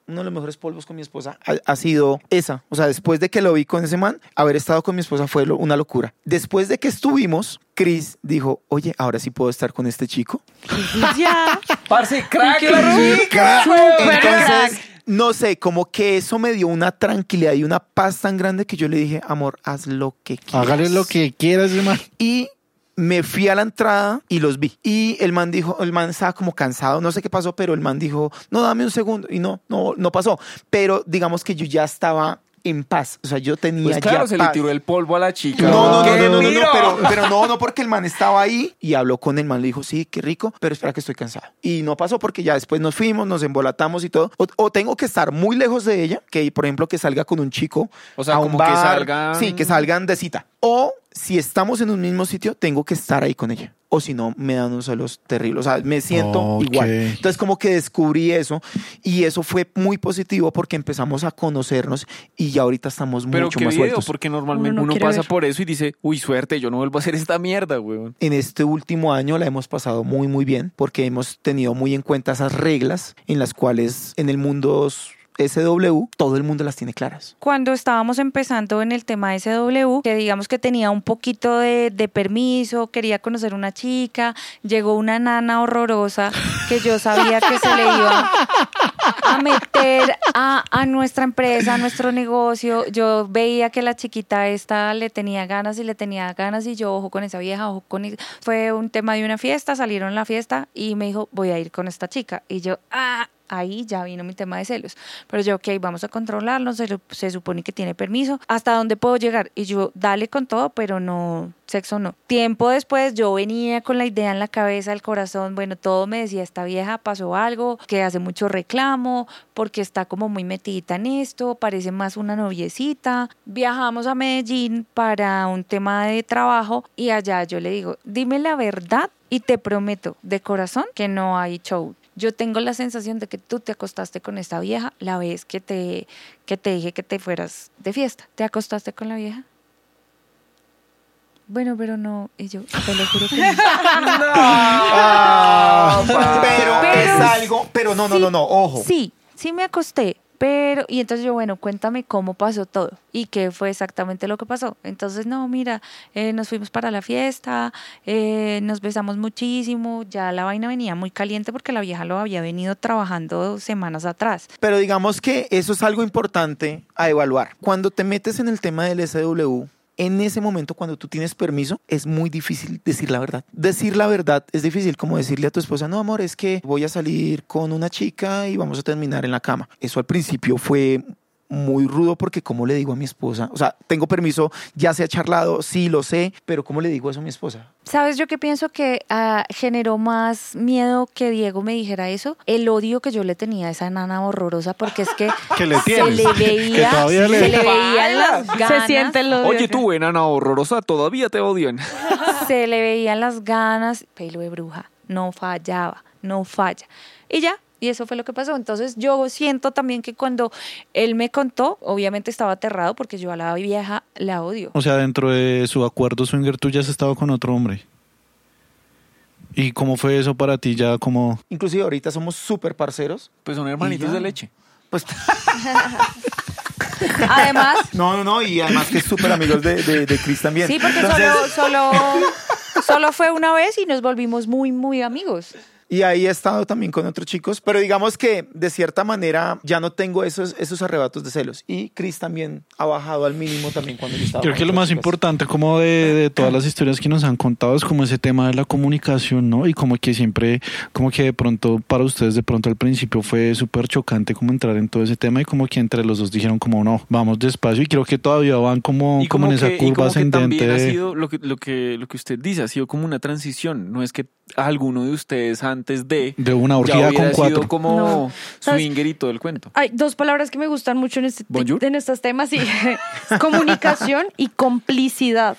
uno de los mejores polvos con mi esposa ha, ha sido esa. O sea, después de que lo vi con ese man, haber estado con mi esposa fue lo- una locura. Después de que estuvimos, Chris dijo, oye, ahora sí puedo estar con este chico. Ya. Parce, crack, rico. chica. No sé, como que eso me dio una tranquilidad y una paz tan grande que yo le dije, amor, haz lo que quieras. Hágale lo que quieras, man. Y me fui a la entrada y los vi. Y el man dijo, el man estaba como cansado, no sé qué pasó, pero el man dijo, no, dame un segundo. Y no, no, no pasó. Pero digamos que yo ya estaba en paz. O sea, yo tenía Pues claro, ya se le tiró el polvo a la chica. No, no, no, ¡Qué no, pero, pero no, no, porque el man estaba ahí y habló con el man, le dijo, sí, qué rico, pero espera que estoy cansado. Y no pasó porque ya después nos fuimos, nos embolatamos y todo. O, o tengo que estar muy lejos de ella, que por ejemplo que salga con un chico O sea, a un como que salgan- Sí, que salgan de cita. O si estamos en un mismo sitio, tengo que estar ahí con ella. O si no, me dan unos celos terribles. O sea, me siento igual. Entonces, como que descubrí eso y eso fue muy positivo porque empezamos a conocernos y ya ahorita estamos Pero mucho qué más video, sueltos. porque normalmente Uno no uno, quiere pasa ver. por eso y dice, uy, suerte, yo no vuelvo a hacer esta mierda, weón. En este último año la hemos pasado muy muy bien porque hemos tenido muy en cuenta esas reglas en las cuales en el mundo SW todo el mundo las tiene claras. cuando estábamos empezando en el tema SW, que digamos que tenía un poquito de, permiso, quería conocer una chica, llegó una nana horrorosa que yo sabía que se le iba a meter a, nuestra empresa, a nuestro negocio. Yo veía que la chiquita esta le tenía ganas y le tenía ganas y yo, ojo con esa vieja, ojo con. Fue un tema de una fiesta, salieron a la fiesta y me dijo, voy a ir con esta chica. Y yo, ah, ahí ya vino mi tema de celos. Pero yo, ok, vamos a controlarlo, se, supone que tiene permiso. ¿Hasta dónde puedo llegar? Y yo, dale con todo, pero no, sexo no. Tiempo después yo venía con la idea en la cabeza, el corazón, bueno, todo me decía, esta vieja pasó algo, que hace mucho reclamo, porque está como muy metidita en esto, parece más una noviecita. Viajamos a Medellín para un tema de trabajo y allá yo le digo, dime la verdad y te prometo de corazón que no hay show. Yo tengo la sensación de que tú te acostaste con esta vieja la vez que te, que te dije que te fueras de fiesta. ¿Te acostaste con la vieja? Bueno, pero no. Y yo, te lo juro que no. Ah, pero, Pero es algo, pero no, no, sí, no, no, ojo. Sí, sí me acosté, pero, y entonces yo, bueno, cuéntame cómo pasó todo y qué fue exactamente lo que pasó. Entonces, no, mira, eh, nos fuimos para la fiesta, eh, nos besamos muchísimo, ya la vaina venía muy caliente porque la vieja lo había venido trabajando semanas atrás. Pero digamos que eso es algo importante a evaluar. Cuando te metes en el tema del SW, en ese momento, cuando tú tienes permiso, es muy difícil decir la verdad. Decir la verdad es difícil, como decirle a tu esposa, no, amor, es que voy a salir con una chica y vamos a terminar en la cama. Eso al principio fue muy rudo porque cómo le digo a mi esposa, o sea, tengo permiso, ya se ha charlado, sí lo sé, pero cómo le digo eso a mi esposa. ¿Sabes yo qué pienso que ah, generó más miedo que Diego me dijera eso? El odio que yo le tenía a esa nana horrorosa, porque es que, Que le se le veía, Que le- se le veían las ganas. Se siente el odio. Oye, tú, enana horrorosa, todavía te odian. se le veían las ganas, pelo de bruja, no fallaba, no falla. Y ya, y eso fue lo que pasó. Entonces yo siento también que cuando él me contó, obviamente estaba aterrado porque yo a la vieja la odio. O sea, dentro de su acuerdo swinger tú ya has estado con otro hombre. ¿Y cómo fue eso para ti ya como... Inclusive ahorita somos súper parceros. Pues son hermanitos de leche. Pues Además, no, no, no, y además que es súper amigos de, de, de Chris también. sí, porque Entonces, solo, solo, solo fue una vez y nos volvimos muy, muy amigos. Y ahí he estado también con otros chicos, pero digamos que de cierta manera ya no tengo esos, esos arrebatos de celos. Y Chris también ha bajado al mínimo también cuando yo estaba. Creo que lo más chicas. importante como de, de todas las historias que nos han contado es como ese tema de la comunicación, ¿no? Y como que siempre, como que de pronto para ustedes de pronto al principio fue súper chocante como entrar en todo ese tema y como que entre los dos dijeron como no, vamos despacio y creo que todavía van como, Y como en esa y curva que ascendente. también ha sido lo que, lo, que, lo que usted dice, ha sido como una transición. No es que alguno de ustedes antes de... De una orgía con cuatro. sido como No. Swinger y todo el cuento. Hay dos palabras que me gustan mucho en, este, en estos temas, y comunicación y complicidad.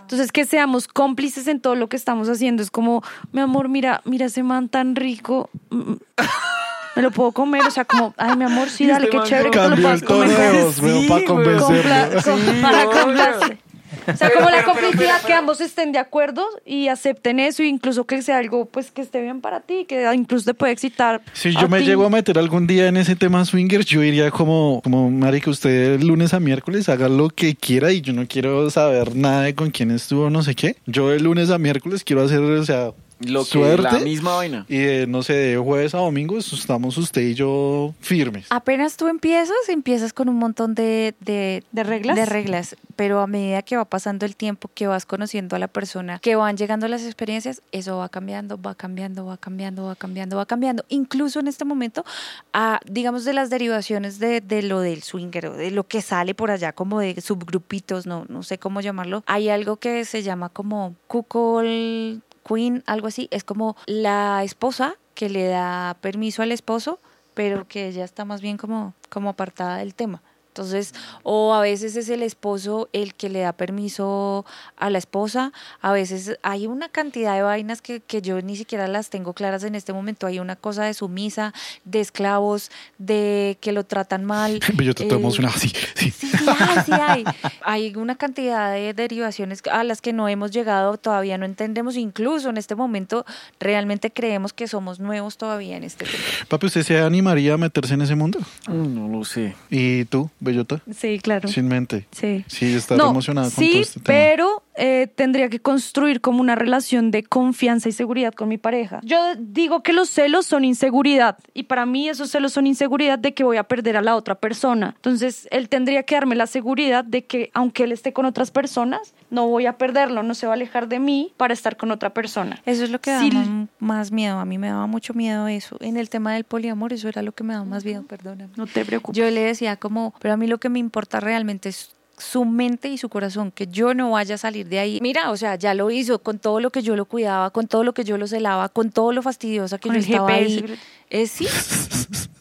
Entonces, que seamos cómplices en todo lo que estamos haciendo. Es como, mi amor, mira, mira ese man tan rico. mm, Me lo puedo comer, o sea, como, ay, mi amor, sí, dale, este qué chévere que te lo Cambió puedas el tono comer. de voz, weón, para convencerlo. Compla- para complacer. O sea, como la complicidad, que ambos estén de acuerdo y acepten eso, e incluso que sea algo pues que esté bien para ti, que incluso te puede excitar. Si yo me ti. llego a meter algún día en ese tema swinger, yo iría como, como marica, usted el lunes a miércoles haga lo que quiera y yo no quiero saber nada de con quién estuvo, no sé qué. Yo de lunes a miércoles quiero hacer, o sea, Lo que suerte. la misma vaina. Y de, no sé, de jueves a domingo estamos usted y yo firmes. Apenas tú empiezas, empiezas con un montón de, de, ¿De reglas? de reglas, pero a medida que va pasando el tiempo, que vas conociendo a la persona, que van llegando las experiencias, eso va cambiando, va cambiando, va cambiando, va cambiando, va cambiando. Incluso en este momento, a, digamos, de las derivaciones de, de lo del swinger, o de lo que sale por allá como de subgrupitos, no, no sé cómo llamarlo, hay algo que se llama como cuckold queen, algo así, es como la esposa que le da permiso al esposo, pero que ella está más bien como, como apartada del tema. Entonces, o a veces es el esposo el que le da permiso a la esposa, a veces hay una cantidad de vainas que, que yo ni siquiera las tengo claras en este momento. Hay una cosa de sumisa, de esclavos, de que lo tratan mal. yo te estoy eh, emocionado, sí, sí. Sí, sí hay, sí hay. Hay una cantidad de derivaciones a las que no hemos llegado, todavía no entendemos. Incluso en este momento realmente creemos que somos nuevos todavía en este tema. Papi, ¿usted se animaría a meterse en ese mundo? No lo sé. ¿Y tú, Bellota? Sí, claro. Sin mente. Sí. Sí, está no, emocionada con sí, todo este tema. pero eh, tendría que construir como una relación de confianza y seguridad con mi pareja. Yo digo que los celos son inseguridad y para mí esos celos son inseguridad de que voy a perder a la otra persona. Entonces él tendría que darme la seguridad de que aunque él esté con otras personas, no voy a perderlo, no se va a alejar de mí para estar con otra persona. Eso es lo que da Sí. más- más miedo. A mí me daba mucho miedo eso. En el tema del poliamor, eso era lo que me daba más miedo, perdóname. No te preocupes. Yo le decía como, pero a mí lo que me importa realmente es su mente y su corazón, que yo no vaya a salir de ahí. Mira, o sea, ya lo hizo con todo lo que yo lo cuidaba, con todo lo que yo lo celaba, con todo lo fastidiosa que Con yo el estaba GPS. ahí. Eh, sí.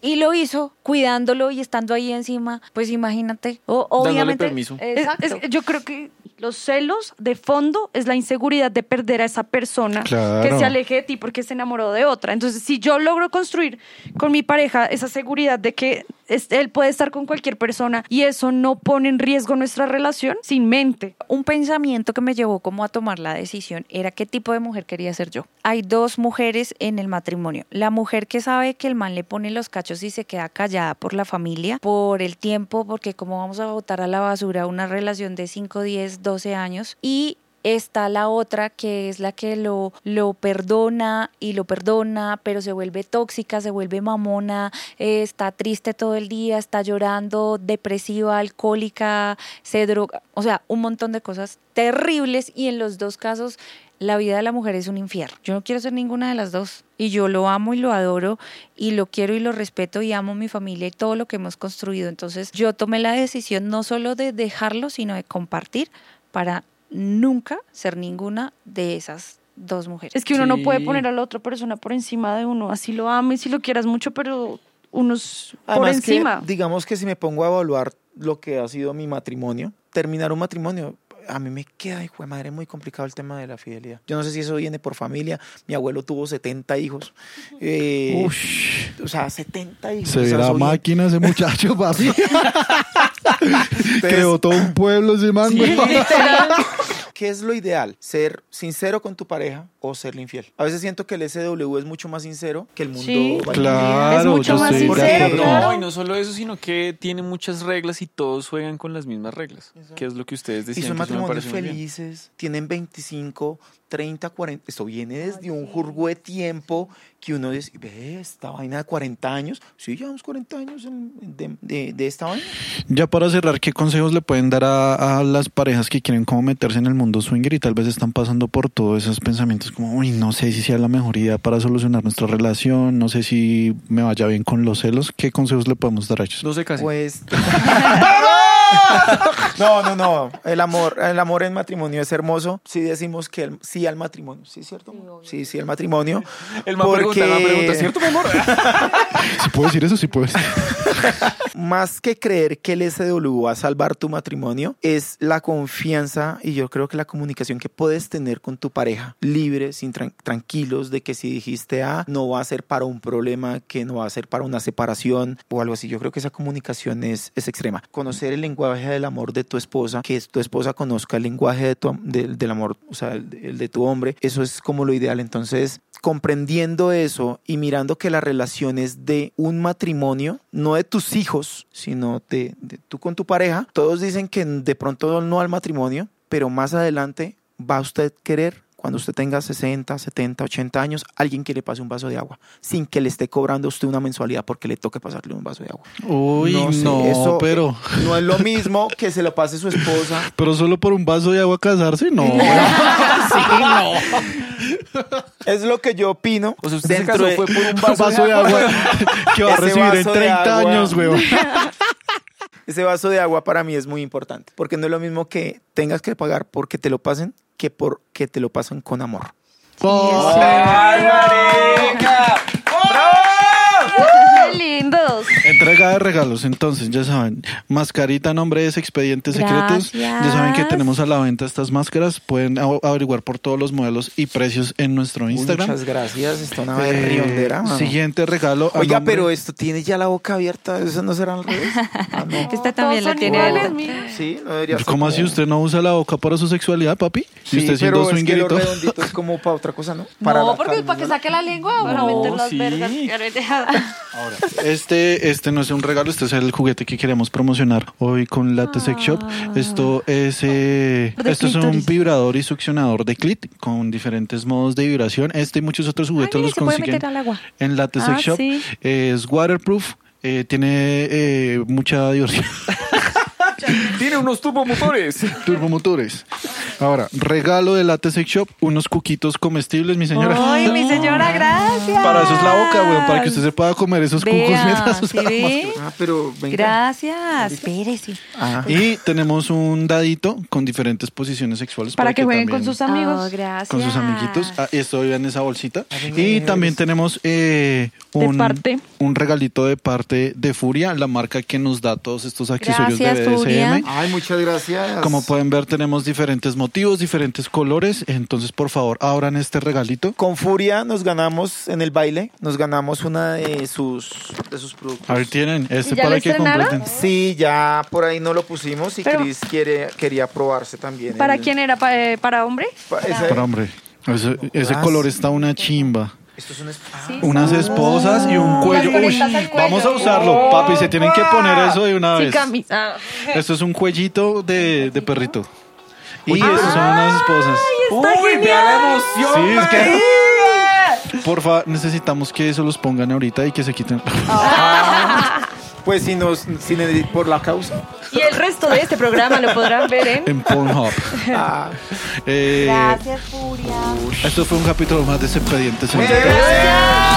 Y lo hizo cuidándolo y estando ahí encima. Pues imagínate. O, Dándole obviamente. permiso. Es- Exacto. es- yo creo que los celos de fondo es la inseguridad de perder a esa persona Claro. que se aleje de ti porque se enamoró de otra. Entonces, si yo logro construir con mi pareja esa seguridad de que es- él puede estar con cualquier persona y eso no pone en riesgo nuestra relación, sin mente. un pensamiento que me llevó como a tomar la decisión era qué tipo de mujer quería ser yo. Hay dos mujeres en el matrimonio. La mujer que sabe que el man le pone los cachos y se queda callada por la familia, por el tiempo, porque como vamos a botar a la basura una relación de 5, 10, 12 años. Y está la otra que es la que lo, lo perdona y lo perdona, pero se vuelve tóxica, se vuelve mamona, eh, está triste todo el día, está llorando, depresiva, alcohólica, se droga, o sea, un montón de cosas terribles y en los dos casos la vida de la mujer es un infierno. Yo no quiero ser ninguna de las dos y yo lo amo y lo adoro y lo quiero y lo respeto y amo mi familia y todo lo que hemos construido. Entonces yo tomé la decisión no solo de dejarlo, sino de compartir para nunca ser ninguna de esas dos mujeres. Es que uno no puede poner a la otra persona por encima de uno. Así lo ames y lo quieras mucho, pero unos por Además que, encima. digamos que si me pongo a evaluar lo que ha sido mi matrimonio, terminar un matrimonio, a mí me queda, hijo de madre, muy complicado el tema de la fidelidad. Yo no sé si eso viene por familia. Mi abuelo tuvo 70 hijos. Eh, Ush. O sea, 70 hijos. Se viene- máquina ese muchacho, papi. Creó todo un pueblo ese man, Sí. ¿Qué es lo ideal? ¿Ser sincero con tu pareja o serle infiel? A veces siento que el SW es mucho más sincero que el mundo. Sí. Claro, Es mucho yo más sincero. No, y no solo eso, sino que tiene muchas reglas y todos juegan con las mismas reglas. Que es lo que ustedes Y decían. son que eso me matrimonios felices, tienen 25, 30, 40. Esto viene desde un jurgo de tiempo que uno dice, ve, esta vaina de 40 años. Sí, llevamos 40 años en- de, de- de esta vaina. Ya para cerrar, ¿qué consejos le pueden dar a, a las parejas que quieren como meterse en el mundo swinger y tal vez están pasando por todos esos pensamientos como, uy, no sé si sea la mejor idea para solucionar nuestra relación, no sé si me vaya bien con los celos? ¿Qué consejos le podemos dar a ellos? No sé casi. Pues. no, no, no. El amor, el amor en matrimonio es hermoso. Si decimos que el- sí al matrimonio. ¿Sí, cierto? Sí, sí, al matrimonio. el más pregunta, el más pregunta, ¿cierto, mi amor? ¿Sí puedo decir eso? Sí puedo decir. Más que creer que el SW va a salvar tu matrimonio, es la confianza y yo creo que la comunicación que puedes tener con tu pareja, libre, sin tran- tranquilos, de que si dijiste A, no va a ser para un problema, que no va a ser para una separación o algo así. Yo creo que esa comunicación es, es extrema. Conocer el lenguaje del amor de tu esposa, que tu esposa conozca el lenguaje de tu, del- amor, o sea, el, de tu hombre, eso es como lo ideal. Entonces, comprendiendo eso y mirando que la relación es de un matrimonio, no de tus hijos, sino de, de tú con tu pareja, todos dicen que de pronto no al matrimonio, pero más adelante va a usted querer. Cuando usted tenga 60, 70, 80 años, alguien que le pase un vaso de agua, sin que le esté cobrando a usted una mensualidad porque le toque pasarle un vaso de agua. Uy, no, sé, eso pero, no es lo mismo que se lo pase su esposa. pero solo por un vaso de agua casarse, no. Es lo que yo opino. O sea, usted se casó de- fue por un Un vaso, de agua. que va a recibir en vaso de 30 agua. años, weón. Ese vaso de agua para mí es muy importante, porque no es lo mismo que tengas que pagar porque te lo pasen que porque te lo pasan con amor. ¡Ay, marica! ¡Qué lindos! Entrega de regalos, entonces, ya saben, mascarita nombre es Expedientes Secretos. Ya saben que tenemos a la venta estas máscaras. Pueden averiguar por todos los modelos y precios en nuestro Instagram. Muchas gracias, está una Eh, berriondera, mano. siguiente regalo. Oiga, nombre- pero esto tiene ya la boca abierta, ¿eso no será al revés? Ah, no. Esta también la tiene mira. Sí, no debería ser ¿Cómo así como- usted no usa la boca para su sexualidad, papi? Sí, y usted siendo pero es que es como para otra cosa, ¿no? Para no, porque para que saque la lengua para No, meter las sí. vergas. Este, este no es un regalo, este es el juguete que queremos promocionar hoy con Latte Sex Shop. Esto es, eh, De esto es un vibrador y succionador de clit con diferentes modos de vibración. Este y muchos otros juguetes Ay, los consiguen en Latte Sex Ah, Shop. sí. Es waterproof. eh, tiene eh, mucha diversión. Tiene unos turbomotores. Turbomotores. Ahora, regalo de Latte Sex Shop, unos cuquitos comestibles, mi señora. Ay, mi señora, gracias. Para eso es la boca, weón, para que usted se pueda comer esos cucos Vea, mientras ¿sí usamos. ve? Ah, pero venga. Gracias. Espérese. Ah. Y tenemos un dadito con diferentes posiciones sexuales Para que jueguen también- con sus amigos. Oh, gracias. con sus amiguitos. Ah, esto en esa bolsita. Y también tenemos eh, un, parte. un regalito de parte de Furia, la marca que nos da todos estos accesorios Gracias, de BDSM. Ay, muchas gracias. Como pueden ver, tenemos diferentes motivos, diferentes colores. Entonces, por favor, abran este regalito. Con Furia nos ganamos en el baile, nos ganamos una de sus, de sus productos. A ver, tienen este ¿Y ya para lo que estrenaron? completen. Sí, ya por ahí no lo pusimos y Pero- Chris quiere, quería probarse también. ¿Para el- quién era? ¿Pa- eh, ¿Para hombre? pa- ese- Pero, hombre, ese, ese Ah, color está una chimba. Esto es un... ah, Unas esposas y un cuello. Uy, vamos a usarlo, papi. Se tienen que poner eso de una Sí, vez. camisa. Esto es un cuellito de, de perrito. Y esas son unas esposas. Uy, vea la emoción. Sí, es que-. Porfa, necesitamos que eso los pongan ahorita y que se quiten. Pues si nos, si por la causa. Y el resto de este programa lo podrán ver en... en Pornhub. Ah. Eh, Gracias, Furia. esto fue un capítulo más de Expedientes Secretos. Gracias.